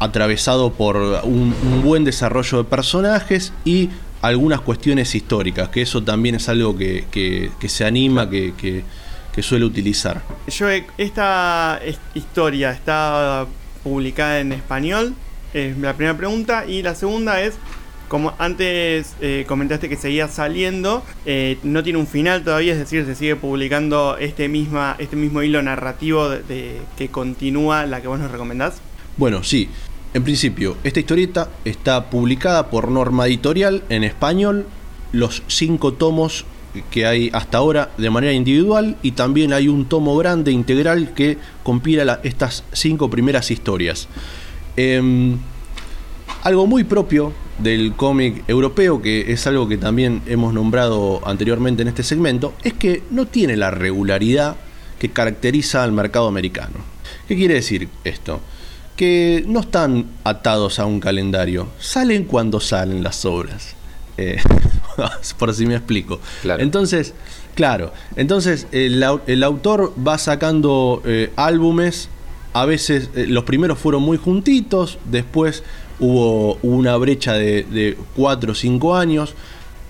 atravesado por un buen desarrollo de personajes y algunas cuestiones históricas, que eso también es algo que, se anima, que, suele utilizar. Yo, esta historia está publicada en español, es la primera pregunta, y la segunda es, como antes eh, comentaste que seguía saliendo, eh, no tiene un final todavía, es decir, se sigue publicando este, misma, este mismo hilo narrativo de, que continúa la que vos nos recomendás. Bueno, sí. En principio, esta historieta está publicada por Norma Editorial en español, los cinco tomos que hay hasta ahora de manera individual y también hay un tomo grande integral que compila estas cinco primeras historias. Em, algo muy propio del cómic europeo, que es algo que también hemos nombrado anteriormente en este segmento, es que no tiene la regularidad que caracteriza al mercado americano. ¿Qué quiere decir esto? Que no están atados a un calendario, salen cuando salen las obras. Eh, [laughs] por si me explico. Entonces, claro, entonces el, autor va sacando eh, álbumes, a veces eh, los primeros fueron muy juntitos, después hubo una brecha de, 4 o 5 años.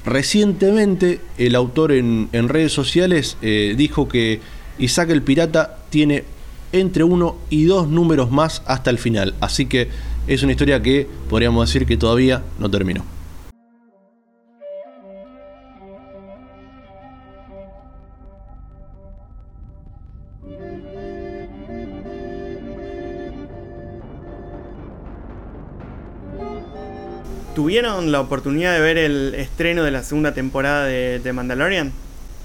Recientemente el autor en, redes sociales dijo que Isaac el Pirata tiene entre uno y dos números más hasta el final. Así que es una historia que podríamos decir que todavía no terminó. ¿Tuvieron la oportunidad de ver el estreno de la segunda temporada de, Mandalorian?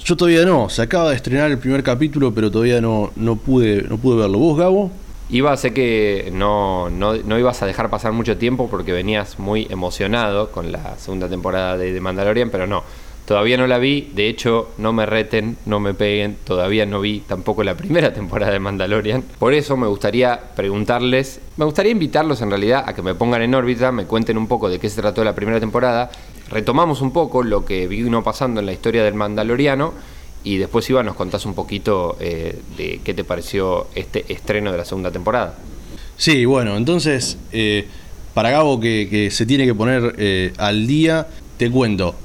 Yo todavía no, se acaba de estrenar el primer capítulo, pero todavía no, no, pude, no pude verlo. ¿Vos, Gabo? Iba, sé que no, no, no, ibas a dejar pasar mucho tiempo porque venías muy emocionado con la segunda temporada de, Mandalorian, pero no. Todavía no la vi, de hecho, no me reten, no me peguen, todavía no vi tampoco la primera temporada de Mandalorian. Por eso me gustaría preguntarles, me gustaría invitarlos en realidad a que me pongan en órbita, me cuenten un poco de qué se trató la primera temporada, retomamos un poco lo que vino pasando en la historia del Mandaloriano y después Iván nos contás un poquito eh, de qué te pareció este estreno de la segunda temporada. Sí, bueno, entonces, eh, para Gabo que, se tiene que poner eh, al día, te cuento.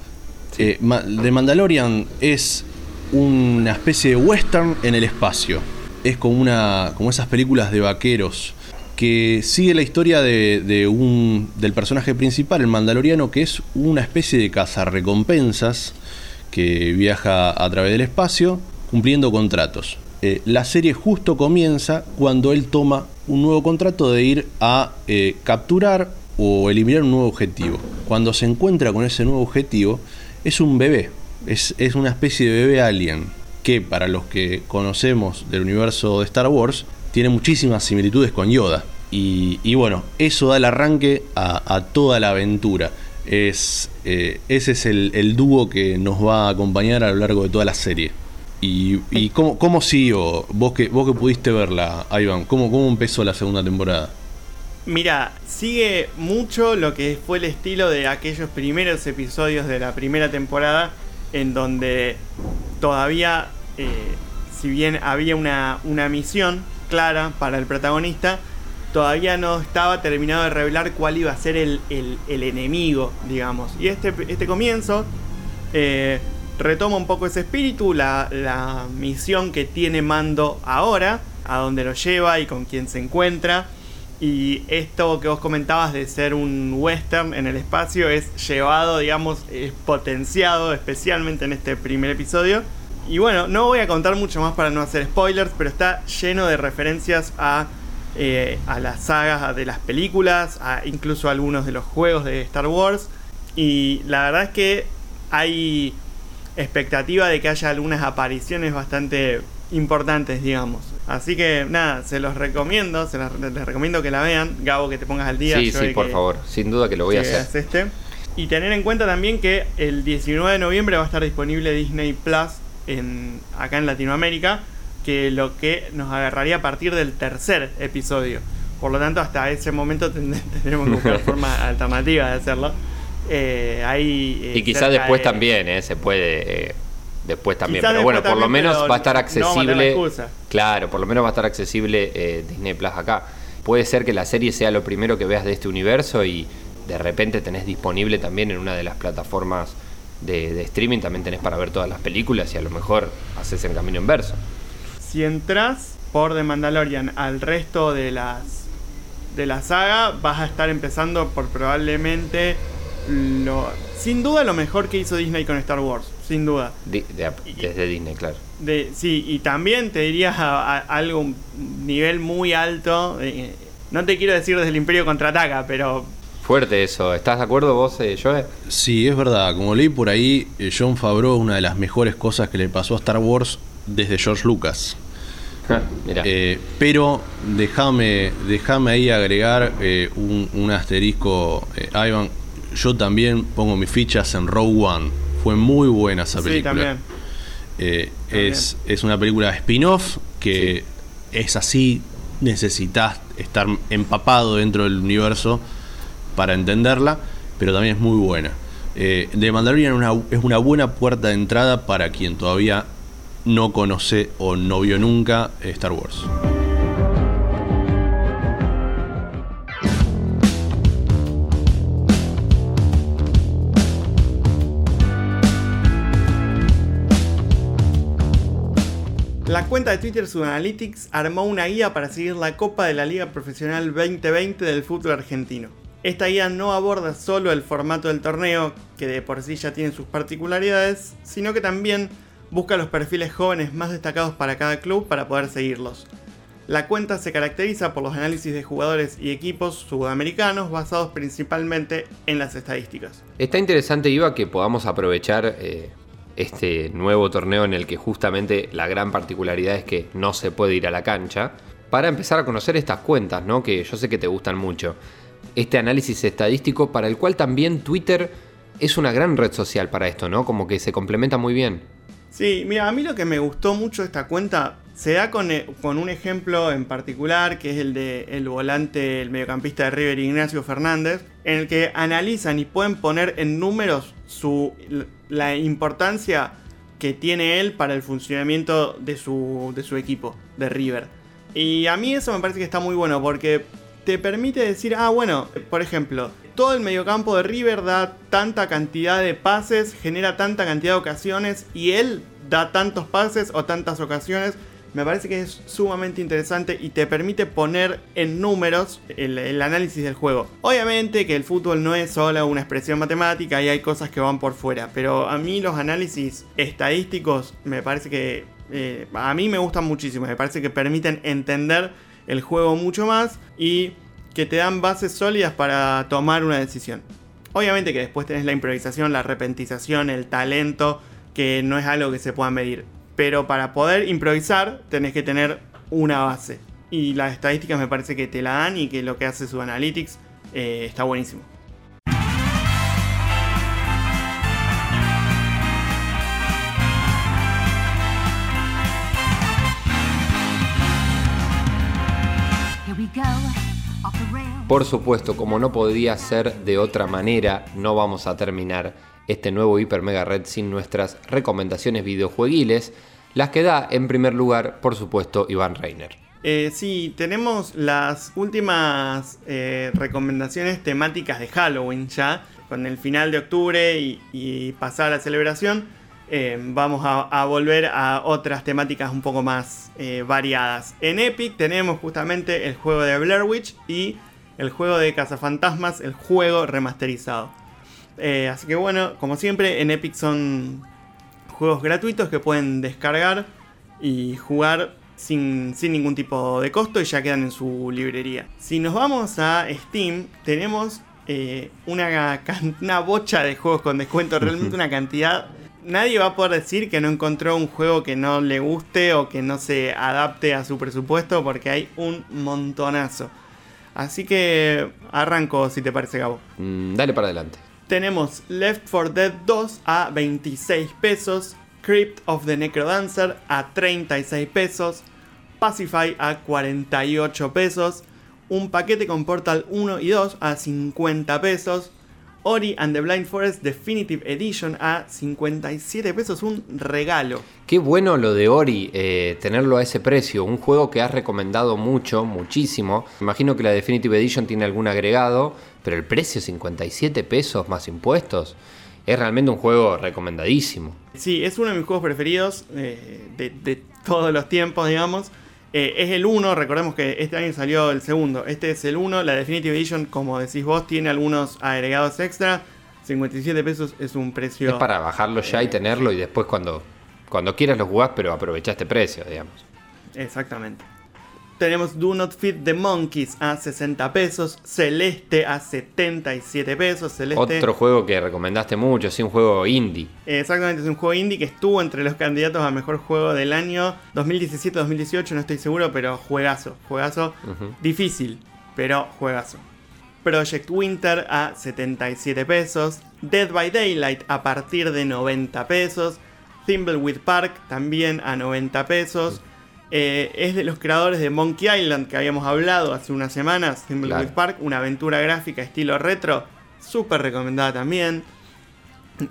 The Mandalorian es una especie de western en el espacio. Es como, una, como esas películas de vaqueros que sigue la historia de, un, del personaje principal, el mandaloriano, que es una especie de cazarrecompensas que viaja a través del espacio cumpliendo contratos. Eh, la serie justo comienza cuando él toma un nuevo contrato de ir a eh, capturar o eliminar un nuevo objetivo. Cuando se encuentra con ese nuevo objetivo, es un bebé, es, una especie de bebé alien que para los que conocemos del universo de Star Wars tiene muchísimas similitudes con Yoda. Y, bueno, eso da el arranque a, toda la aventura. Es, eh, ese es el, dúo que nos va a acompañar a lo largo de toda la serie. ¿Y, y cómo, cómo siguió? Vos que, vos que pudiste verla, Iván, ¿cómo, ¿cómo empezó la segunda temporada? Mira, sigue mucho lo que fue el estilo de aquellos primeros episodios de la primera temporada, en donde todavía, eh, si bien había una, misión clara para el protagonista, todavía no estaba terminado de revelar cuál iba a ser el, enemigo, digamos. Y este, este comienzo eh, retoma un poco ese espíritu, la, la misión que tiene Mando ahora, a dónde lo lleva y con quién se encuentra y esto que vos comentabas de ser un western en el espacio es llevado, digamos, es potenciado especialmente en este primer episodio. Y bueno, no voy a contar mucho más para no hacer spoilers, pero está lleno de referencias a, eh, a las sagas de las películas, a incluso algunos de los juegos de Star Wars. Y la verdad es que hay expectativa de que haya algunas apariciones bastante importantes, digamos. Así que nada, se los recomiendo, se les recomiendo que la vean. Gabo, que te pongas al día. Sí, sí, por favor, sin duda que lo voy a hacer. Este. Y tener en cuenta también que el 19 de noviembre va a estar disponible Disney Plus en, acá en Latinoamérica, que lo que nos agarraría a partir del tercer episodio. Por lo tanto, hasta ese momento [laughs] tendremos que buscar [laughs] forma alternativa de hacerlo. Eh, ahí, y quizás después también eh, se puede eh, después también. pero bueno, por lo menos va a estar accesible. claro, por lo menos va a estar accesible eh, Disney Plus acá. Puede ser que la serie sea lo primero que veas de este universo y de repente tenés disponible también en una de las plataformas de, streaming, también tenés para ver todas las películas y a lo mejor haces el camino inverso. Si entras por The Mandalorian al resto de las de la saga, vas a estar empezando por probablemente lo, sin duda lo mejor que hizo Disney con Star Wars, sin duda. De- desde Disney, claro. De, sí, y también te diría a- a- algo, un nivel muy alto. eh, no te quiero decir desde el Imperio contraataca, pero Fuerte eso. ¿Estás de acuerdo vos, eh, Joe? Sí, es verdad. Como leí por ahí, eh, John Favreau es una de las mejores cosas que le pasó a Star Wars desde George Lucas. Mira. Eh, pero déjame déjame ahí agregar eh, un, un asterisco, eh, Ivan. Yo también pongo mis fichas en Rogue One. Fue muy buena esa sí, película. también. Eh, También. es, es una película spin-off que es así, necesitas estar empapado dentro del universo para entenderla, pero también es muy buena. Eh, The Mandalorian es una, buena puerta de entrada para quien todavía no conoce o no vio nunca eh, Star Wars. La cuenta de Twitter Sudanalytics armó una guía para seguir la Copa de la Liga Profesional 2020 del fútbol argentino. Esta guía no aborda solo el formato del torneo, que de por sí ya tiene sus particularidades, sino que también busca los perfiles jóvenes más destacados para cada club para poder seguirlos. La cuenta se caracteriza por los análisis de jugadores y equipos sudamericanos basados principalmente en las estadísticas. Está interesante, Iva, que podamos aprovechar eh, este nuevo torneo en el que justamente la gran particularidad es que no se puede ir a la cancha, para empezar a conocer estas cuentas, ¿no? Que yo sé que te gustan mucho. Este análisis estadístico para el cual también Twitter es una gran red social para esto, ¿no? Como que se complementa muy bien. Sí, mira, a mí lo que me gustó mucho esta cuenta se da con, eh, con un ejemplo en particular, que es el de el volante, el mediocampista de River Ignacio Fernández, en el que analizan y pueden poner en números su, la importancia que tiene él para el funcionamiento de su, de su equipo, de River. Y a mí eso me parece que está muy bueno porque te permite decir, ah, bueno, por ejemplo, todo el mediocampo de River da tanta cantidad de pases, genera tanta cantidad de ocasiones y él da tantos pases o tantas ocasiones. Me parece que es sumamente interesante y te permite poner en números el, análisis del juego. Obviamente que el fútbol no es solo una expresión matemática y hay cosas que van por fuera, pero a mí los análisis estadísticos me parece que eh, a mí me gustan muchísimo, me parece que permiten entender el juego mucho más y que te dan bases sólidas para tomar una decisión. Obviamente que después tenés la improvisación, la repentización, el talento, que no es algo que se pueda medir. Pero para poder improvisar tenés que tener una base. Y las estadísticas me parece que te la dan y que lo que hace su Analytics eh, está buenísimo. Por supuesto, como no podía ser de otra manera, no vamos a terminar este nuevo Hiper Mega Red sin nuestras recomendaciones videojueguiles, las que da en primer lugar, por supuesto, Iván Reiner. Eh, sí, tenemos las últimas eh, recomendaciones temáticas de Halloween ya. Con el final de octubre y, pasar la celebración, eh, vamos a, a volver a otras temáticas un poco más variadas. En Epic tenemos justamente el juego de Blair Witch y el juego de Cazafantasmas, el juego remasterizado. Eh, así que bueno, como siempre, en Epic son juegos gratuitos que pueden descargar y jugar sin, sin ningún tipo de costo y ya quedan en su librería. Si nos vamos a Steam, tenemos eh, una, una bocha de juegos con descuento, [laughs] realmente una cantidad. Nadie va a poder decir que no encontró un juego que no le guste o que no se adapte a su presupuesto porque hay un montonazo. Así que arranco si te parece, Gabo. Mm, dale para adelante. Tenemos Left 4 Dead 2 a 26 pesos, Crypt of the Necrodancer a 36 pesos, Pacify a 48 pesos, un paquete con Portal 1 y 2 a 50 pesos, Ori and the Blind Forest Definitive Edition a 57 pesos, un regalo. Qué bueno lo de Ori, eh, tenerlo a ese precio. Un juego que has recomendado mucho, muchísimo. Imagino que la Definitive Edition tiene algún agregado, pero el precio 57 pesos más impuestos. Es realmente un juego recomendadísimo. Sí, es uno de mis juegos preferidos eh, de, de todos los tiempos, digamos. Eh, es el 1, recordemos que este año salió el segundo. Este es el 1, la Definitive Edition, como decís vos, tiene algunos agregados extra. 57 pesos es un precio... Es para bajarlo ya y tenerlo y después cuando, cuando quieras lo jugás, pero aprovecha este precio, digamos. Exactamente. Tenemos Do Not Feed the Monkeys a 60 pesos, Celeste a 77 pesos. Celeste, Otro juego que recomendaste mucho, sí, un juego indie. Exactamente, es un juego indie que estuvo entre los candidatos a mejor juego del año 2017-2018, no estoy seguro, pero juegazo, juegazo. Difícil, pero juegazo. Project Winter a 77 pesos. Dead by Daylight a partir de 90 pesos. Thimbleweed Park también a 90 pesos. Eh, es de los creadores de Monkey Island que habíamos hablado hace unas semanas. Thimbleweed Claro. Park, una aventura gráfica estilo retro. Súper recomendada también.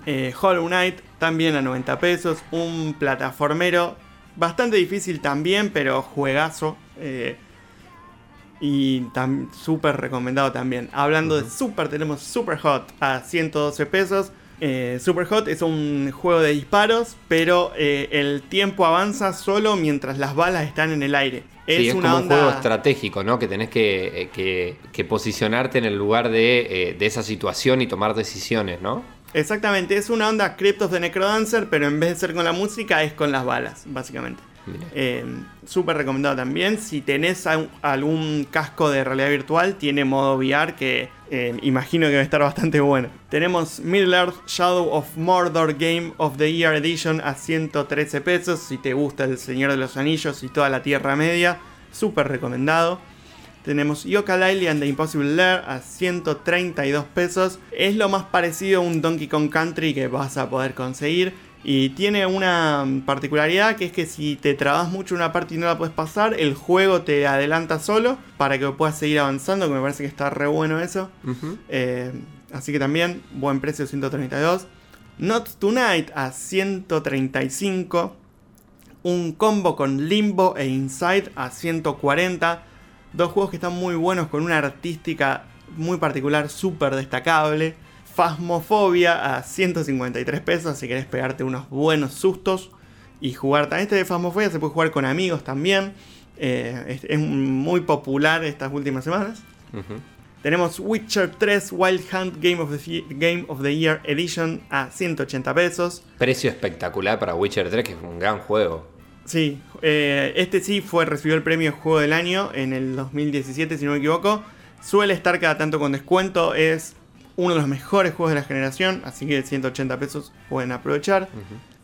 Eh, Hollow Knight también a 90 pesos. Un plataformero bastante difícil también, pero juegazo. eh, y súper recomendado también. Hablando de super, tenemos Super Hot a 112 pesos. Eh, super Hot es un juego de disparos, pero eh, el tiempo avanza solo mientras las balas están en el aire. Es, sí, es una como un juego estratégico, ¿no? Que tenés que, eh, que- que posicionarte en el lugar de, eh, de esa situación y tomar decisiones, ¿no? Exactamente, es una onda Crypt of the Necrodancer, pero en vez de ser con la música, es con las balas, básicamente. Súper recomendado también. Si tenés algún casco de realidad virtual, tiene modo VR que eh, imagino que va a estar bastante bueno. Tenemos Middle Earth Shadow of Mordor Game of the Year Edition a 113 pesos. Si te gusta El Señor de los Anillos y toda la Tierra Media, súper recomendado. Tenemos Yooka-Laylee and the Impossible Lair a 132 pesos. Es lo más parecido a un Donkey Kong Country que vas a poder conseguir. Y tiene una particularidad que es que si te trabas mucho una parte y no la puedes pasar, el juego te adelanta solo para que puedas seguir avanzando, que me parece que está re bueno eso. Eh, así que también, buen precio 132. Not Tonight a 135. Un combo con Limbo e Inside a 140. Dos juegos que están muy buenos con una artística muy particular, súper destacable. Phasmophobia a 153 pesos si querés pegarte unos buenos sustos y jugar. También este de Phasmophobia se puede jugar con amigos también. Eh, es, es muy popular estas últimas semanas. Tenemos Witcher 3 Wild Hunt Game of, the, Game of the Year Edition a 180 pesos. Precio espectacular para Witcher 3, que es un gran juego. Sí, eh, este sí fue recibió el premio Juego del Año en el 2017, si no me equivoco. Suele estar cada tanto con descuento, es uno de los mejores juegos de la generación, así que 180 pesos pueden aprovechar.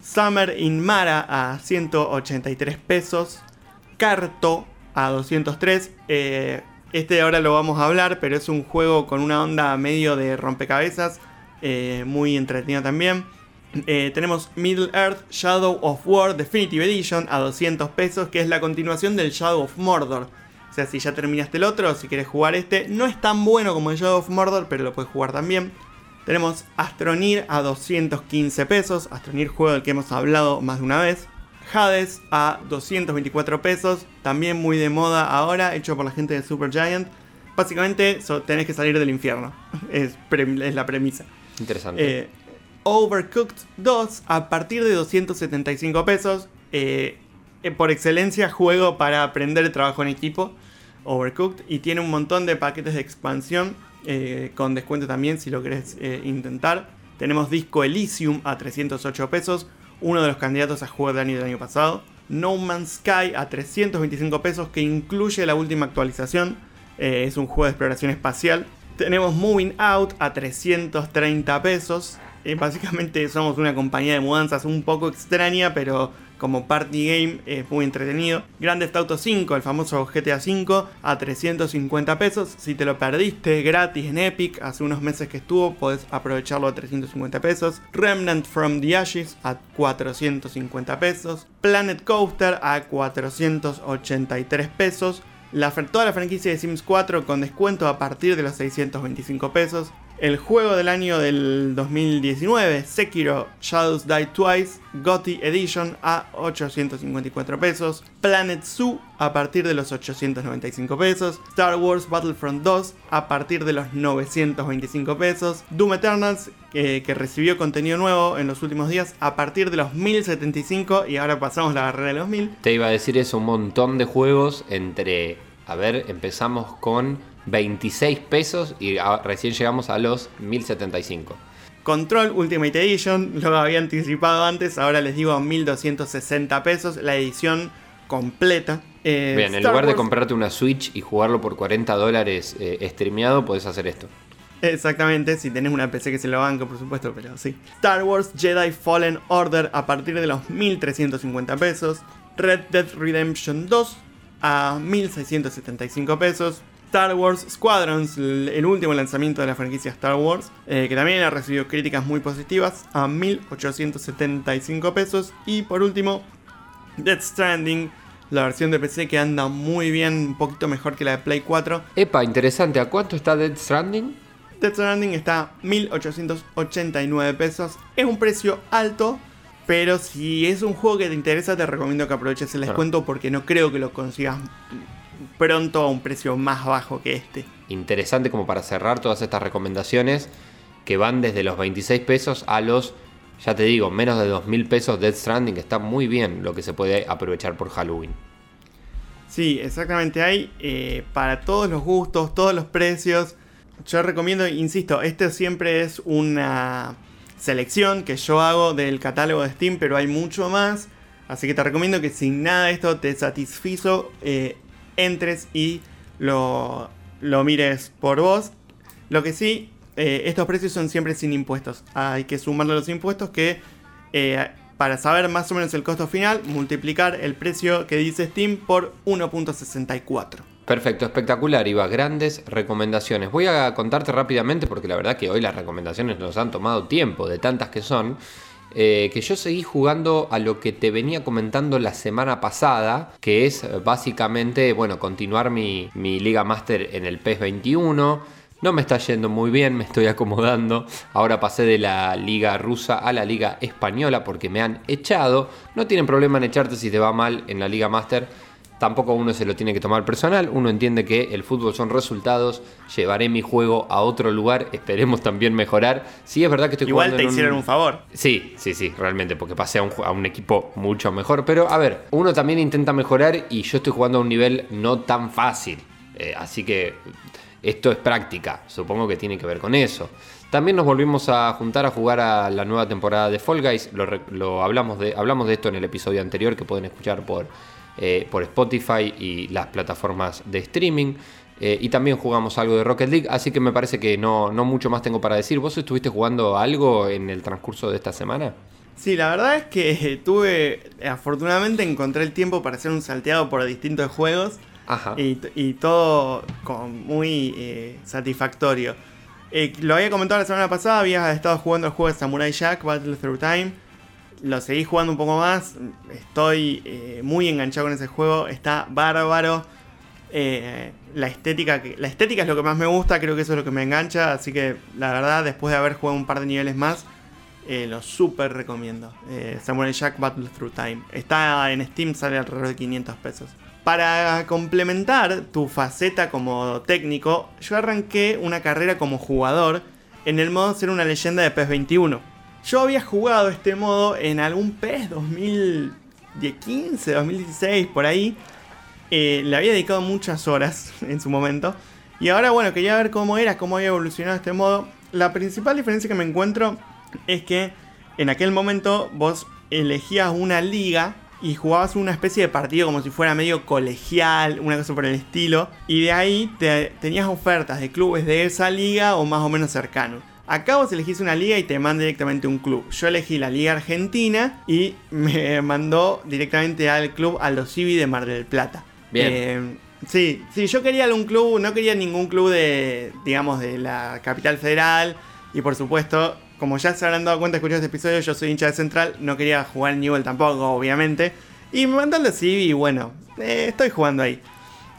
Summer in Mara a 183 pesos. Carto a 203. Eh, este ahora lo vamos a hablar, pero es un juego con una onda medio de rompecabezas. eh, muy entretenido también. Eh, tenemos Middle Earth Shadow of War Definitive Edition a 200 pesos, que es la continuación del Shadow of Mordor. O sea, si ya terminaste el otro, si quieres jugar este, no es tan bueno como el Shadow of Mordor, pero lo puedes jugar también. Tenemos Astronir a 215 pesos, Astronir juego del que hemos hablado más de una vez. Hades a 224 pesos, también muy de moda ahora, hecho por la gente de Supergiant. Básicamente so- tenés que salir del infierno, [laughs] es, la premisa. Interesante. Eh, Overcooked 2 a partir de 275 pesos. eh, eh, por excelencia, juego para aprender trabajo en equipo. Overcooked. Y tiene un montón de paquetes de expansión. eh, con descuento también si lo querés eh, intentar. Tenemos Disco Elysium a 308 pesos. Uno de los candidatos a juego del año del año pasado. No Man's Sky a 325 pesos. Que incluye la última actualización. eh, es un juego de exploración espacial. Tenemos Moving Out a 330 pesos. Básicamente somos una compañía de mudanzas un poco extraña, pero como party game es muy entretenido. Grand Theft Auto 5, el famoso GTA 5, a 350 pesos. Si te lo perdiste gratis en Epic, hace unos meses que estuvo, podés aprovecharlo a 350 pesos. Remnant from the Ashes a 450 pesos. Planet Coaster a 483 pesos. La, toda la franquicia de Sims 4 con descuento a partir de los 625 pesos. El juego del año del 2019, Sekiro Shadows Die Twice, GOTY Edition a 854 pesos. Planet Zoo a partir de los 895 pesos. Star Wars Battlefront 2 a partir de los 925 pesos. Doom Eternals, que recibió contenido nuevo en los últimos días, a partir de los 1075. Y ahora pasamos la barrera de los 1000. Te iba a decir eso, un montón de juegos entre... A ver, empezamos con 26 pesos y a- recién llegamos a los 1075. Control Ultimate Edition, lo había anticipado antes, ahora les digo 1260 pesos, la edición completa. Eh, Bien, en Star lugar de comprarte una Switch y jugarlo por 40 dólares eh, streameado, podés hacer esto. Exactamente, si tenés una PC que se lo banco, por supuesto, pero sí. Star Wars Jedi Fallen Order a partir de los 1350 pesos. Red Dead Redemption 2 a 1675 pesos. Star Wars Squadrons, el último lanzamiento de la franquicia Star Wars, eh, que también ha recibido críticas muy positivas, a 1875 pesos. Y por último, Death Stranding, la versión de PC que anda muy bien, un poquito mejor que la de Play 4, Epa, interesante. ¿A cuánto está Dead Stranding? Death Stranding está a 1889 pesos. Es un precio alto, pero si es un juego que te interesa, te recomiendo que aproveches el descuento porque no creo que lo consigas pronto a un precio más bajo que este. Interesante como para cerrar todas estas recomendaciones que van desde los 26 pesos a los, ya te digo, menos de 2.000 pesos Dead Stranding. Está muy bien lo que se puede aprovechar por Halloween. Sí, exactamente. Hay eh, para todos los gustos, todos los precios. Yo recomiendo, insisto, este siempre es una selección que yo hago del catálogo de Steam, pero hay mucho más. Así que te recomiendo que si nada de esto te satisfizo, eh, entres y lo, lo mires por vos. Lo que sí, eh, estos precios son siempre sin impuestos. Hay que sumarle los impuestos que eh, para saber más o menos el costo final, multiplicar el precio que dice Steam por 1.64. Perfecto, espectacular, Iba. Grandes recomendaciones. Voy a contarte rápidamente porque la verdad que hoy las recomendaciones nos han tomado tiempo, de tantas que son. Eh, que yo seguí jugando a lo que te venía comentando la semana pasada, que es eh, básicamente, bueno, continuar mi, mi Liga Master en el PES 21. No me está yendo muy bien, me estoy acomodando. Ahora pasé de la liga rusa a la liga española porque me han echado. No tienen problema en echarte si te va mal en la liga Master. Tampoco uno se lo tiene que tomar personal. Uno entiende que el fútbol son resultados. Llevaré mi juego a otro lugar. Esperemos también mejorar. Sí, es verdad que estoy Igual jugando te en hicieron un favor. Sí, sí, sí, realmente, porque pasé a un, ju- a un equipo mucho mejor. Pero a ver, uno también intenta mejorar y yo estoy jugando a un nivel no tan fácil. Eh, así que esto es práctica, supongo que tiene que ver con eso. También nos volvimos a juntar a jugar a la nueva temporada de Fall Guys. Lo, lo hablamos, de, hablamos de esto en el episodio anterior que pueden escuchar por, eh, por Spotify y las plataformas de streaming. Eh, y también jugamos algo de Rocket League, así que me parece que no, no mucho más tengo para decir. ¿Vos estuviste jugando algo en el transcurso de esta semana? Sí, la verdad es que [laughs] tuve, afortunadamente encontré el tiempo para hacer un salteado por distintos juegos Ajá. y, y todo con muy eh, satisfactorio. Eh, lo había comentado la semana pasada, había estado jugando el juego de Samurai Jack, Battle Through Time. Lo seguí jugando un poco más, estoy eh, muy enganchado con ese juego, está bárbaro. Eh, la, estética, la estética es lo que más me gusta, creo que eso es lo que me engancha, así que la verdad después de haber jugado un par de niveles más, eh, lo súper recomiendo. Samurai Jack Battle Through Time. Está en Steam, sale alrededor de 500 pesos. Para complementar tu faceta como técnico, yo arranqué una carrera como jugador en el modo ser una leyenda de PES 21. Yo había jugado este modo en algún PES 2015, 2016, por ahí. Eh, le había dedicado muchas horas [laughs] en su momento. Y ahora, bueno, quería ver cómo era, cómo había evolucionado este modo. La principal diferencia que me encuentro es que en aquel momento vos elegías una liga y jugabas una especie de partido como si fuera medio colegial, una cosa por el estilo. Y de ahí te, tenías ofertas de clubes de esa liga o más o menos cercanos. Acá vos elegís una liga y te manda directamente un club. Yo elegí la Liga Argentina y [laughs] me mandó directamente al club Aldo Civi de Mar del Plata. Bien. Eh, sí, sí, yo quería algún club, no quería ningún club de, digamos, de la capital federal. Y por supuesto, como ya se habrán dado cuenta escuchando este episodio, yo soy hincha de Central, no quería jugar en Newell tampoco, obviamente. Y me mandó al Civi y bueno, eh, estoy jugando ahí.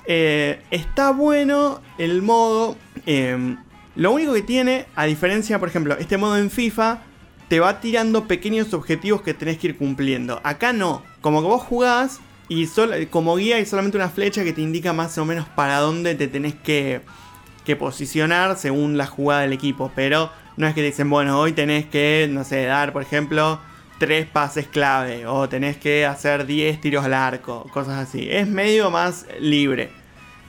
Eh, está bueno el modo. eh, lo único que tiene, a diferencia, por ejemplo, este modo en FIFA, te va tirando pequeños objetivos que tenés que ir cumpliendo. Acá no. Como que vos jugás y solo, como guía hay solamente una flecha que te indica más o menos para dónde te tenés que, que posicionar según la jugada del equipo. Pero no es que te dicen, bueno, hoy tenés que, no sé, dar, por ejemplo, tres pases clave. O tenés que hacer 10 tiros al arco. Cosas así. Es medio más libre.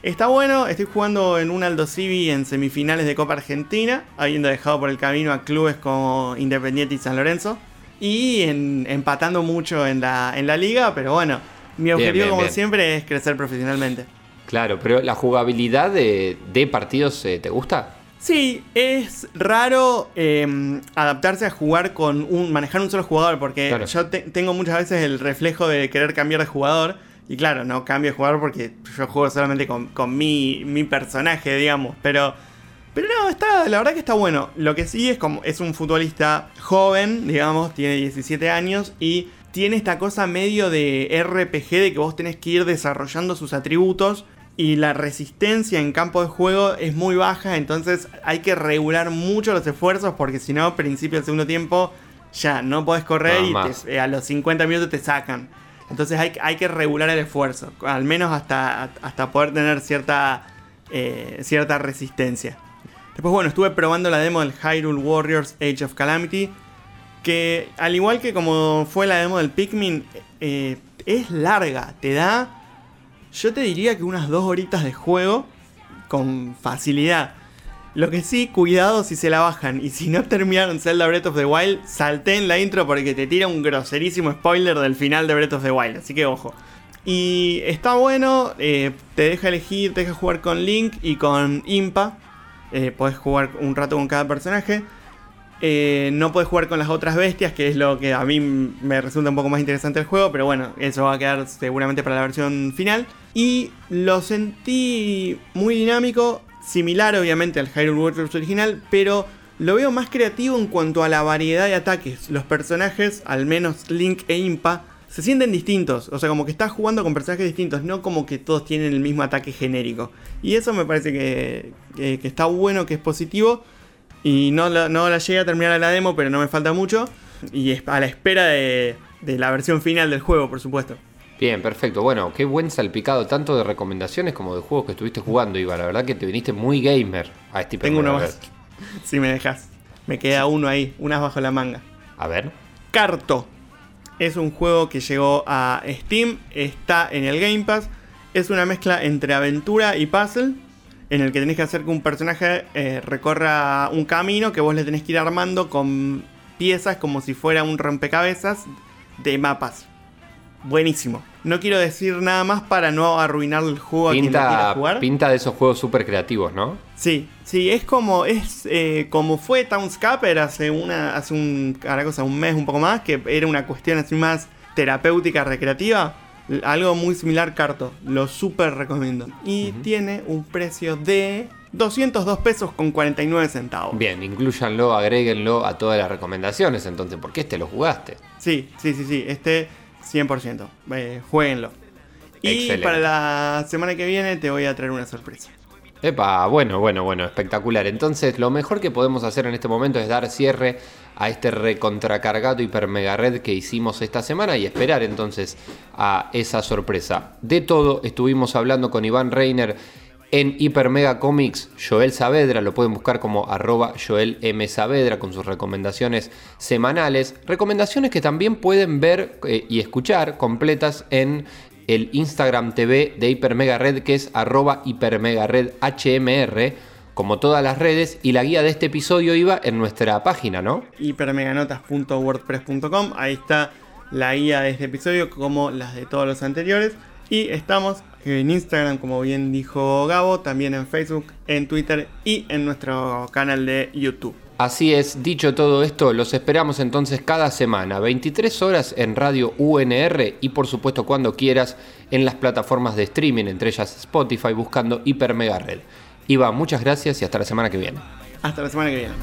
Está bueno, estoy jugando en un Aldo Civi en semifinales de Copa Argentina, habiendo dejado por el camino a clubes como Independiente y San Lorenzo. Y en- empatando mucho en la, en la liga, pero bueno, mi objetivo bien, como bien. siempre es crecer profesionalmente. Claro, pero la jugabilidad de, de partidos eh, te gusta? Sí, es raro eh, adaptarse a jugar con un. manejar un solo jugador, porque Claro. yo te- tengo muchas veces el reflejo de querer cambiar de jugador. Y claro, no cambio de jugador porque yo juego solamente con, con mi, mi personaje, digamos. Pero. Pero no, está, la verdad que está bueno. Lo que sí es como. es un futbolista joven, digamos, tiene 17 años. Y tiene esta cosa medio de RPG de que vos tenés que ir desarrollando sus atributos. Y la resistencia en campo de juego es muy baja, entonces hay que regular mucho los esfuerzos porque si no, principio del segundo tiempo ya no podés correr No, y te- eh, a los 50 minutos te sacan. Entonces hay, que regular el esfuerzo, al menos hasta, hasta poder tener cierta, eh, cierta resistencia. Después, bueno, estuve probando la demo del Hyrule Warriors Age of Calamity, que al igual que como fue la demo del Pikmin, eh, es larga, te da yo te diría que unas dos horitas de juego con facilidad. Lo que sí, cuidado si se la bajan. Y si no terminaron Zelda Breath of the Wild, salté en la intro porque te tira un groserísimo spoiler del final de Breath of the Wild. Así que ojo. Y está bueno, eh, te deja elegir, te deja jugar con Link y con Impa. Eh, podés jugar un rato con cada personaje. Eh, no puedes jugar con las otras bestias, que es lo que a mí me resulta un poco más interesante el juego, pero bueno, eso va a quedar seguramente para la versión final. Y lo sentí muy dinámico, similar obviamente al Hyrule Warriors original, pero lo veo más creativo en cuanto a la variedad de ataques. Los personajes, al menos Link e Impa, se sienten distintos, o sea, como que estás jugando con personajes distintos, no como que todos tienen el mismo ataque genérico. Y eso me parece que, está bueno, que es positivo. Y no la, no llegué a terminar la demo, pero no me falta mucho. Y es a la espera de la versión final del juego, por supuesto. Bien, perfecto. Bueno, qué buen salpicado tanto de recomendaciones como de juegos que estuviste jugando, Iba. La verdad que te viniste muy gamer a este Tengo uno más. [laughs] Si me dejas. Me queda uno ahí, unas bajo la manga. A ver. Carto. Es un juego que llegó a Steam, está en el Game Pass. Es una mezcla entre aventura y puzzle, en el que tenés que hacer que un personaje eh, recorra un camino que vos le tenés que ir armando con piezas como si fuera un rompecabezas de mapas. Buenísimo. No quiero decir nada más para no arruinar el juego a quien lo quiera Pinta, jugar. pinta de esos juegos súper creativos, ¿no? Sí, sí, es como es eh, como fue Townscaper hace una hace un ahora cosa, un mes un poco más que era una cuestión así más terapéutica recreativa, algo muy similar Carto, lo súper recomiendo. Y tiene un precio de 202 pesos con 49 centavos. Bien, incluyanlo, agréguenlo a todas las recomendaciones, entonces, ¿por qué este lo jugaste? Sí, sí, sí, sí, este 100%. Eh, jueguenlo. Y para la semana que viene te voy a traer una sorpresa. Epa, bueno, bueno, bueno, espectacular. Entonces, lo mejor que podemos hacer en este momento es dar cierre a este recontracargado hiper mega red que hicimos esta semana y esperar entonces a esa sorpresa. De todo, estuvimos hablando con Iván Reiner en Hiper Mega Comics, Joel Saavedra, lo pueden buscar como arroba Joel M. Saavedra con sus recomendaciones semanales. Recomendaciones que también pueden ver eh, y escuchar completas en el Instagram TV de Hiper Mega Red, que es arroba Hiper Red HMR, como todas las redes, y la guía de este episodio iba en nuestra página, ¿no? hipermeganotas.wordpress.com. Ahí está la guía de este episodio, como las de todos los anteriores. Y estamos en Instagram, como bien dijo Gabo, también en Facebook, en Twitter y en nuestro canal de YouTube. Así es, dicho todo esto, los esperamos entonces cada semana, 23 horas en Radio UNR y por supuesto cuando quieras en las plataformas de streaming, entre ellas Spotify, buscando Hiper Mega Red. Iva, muchas gracias y hasta la semana que viene. Hasta la semana que viene.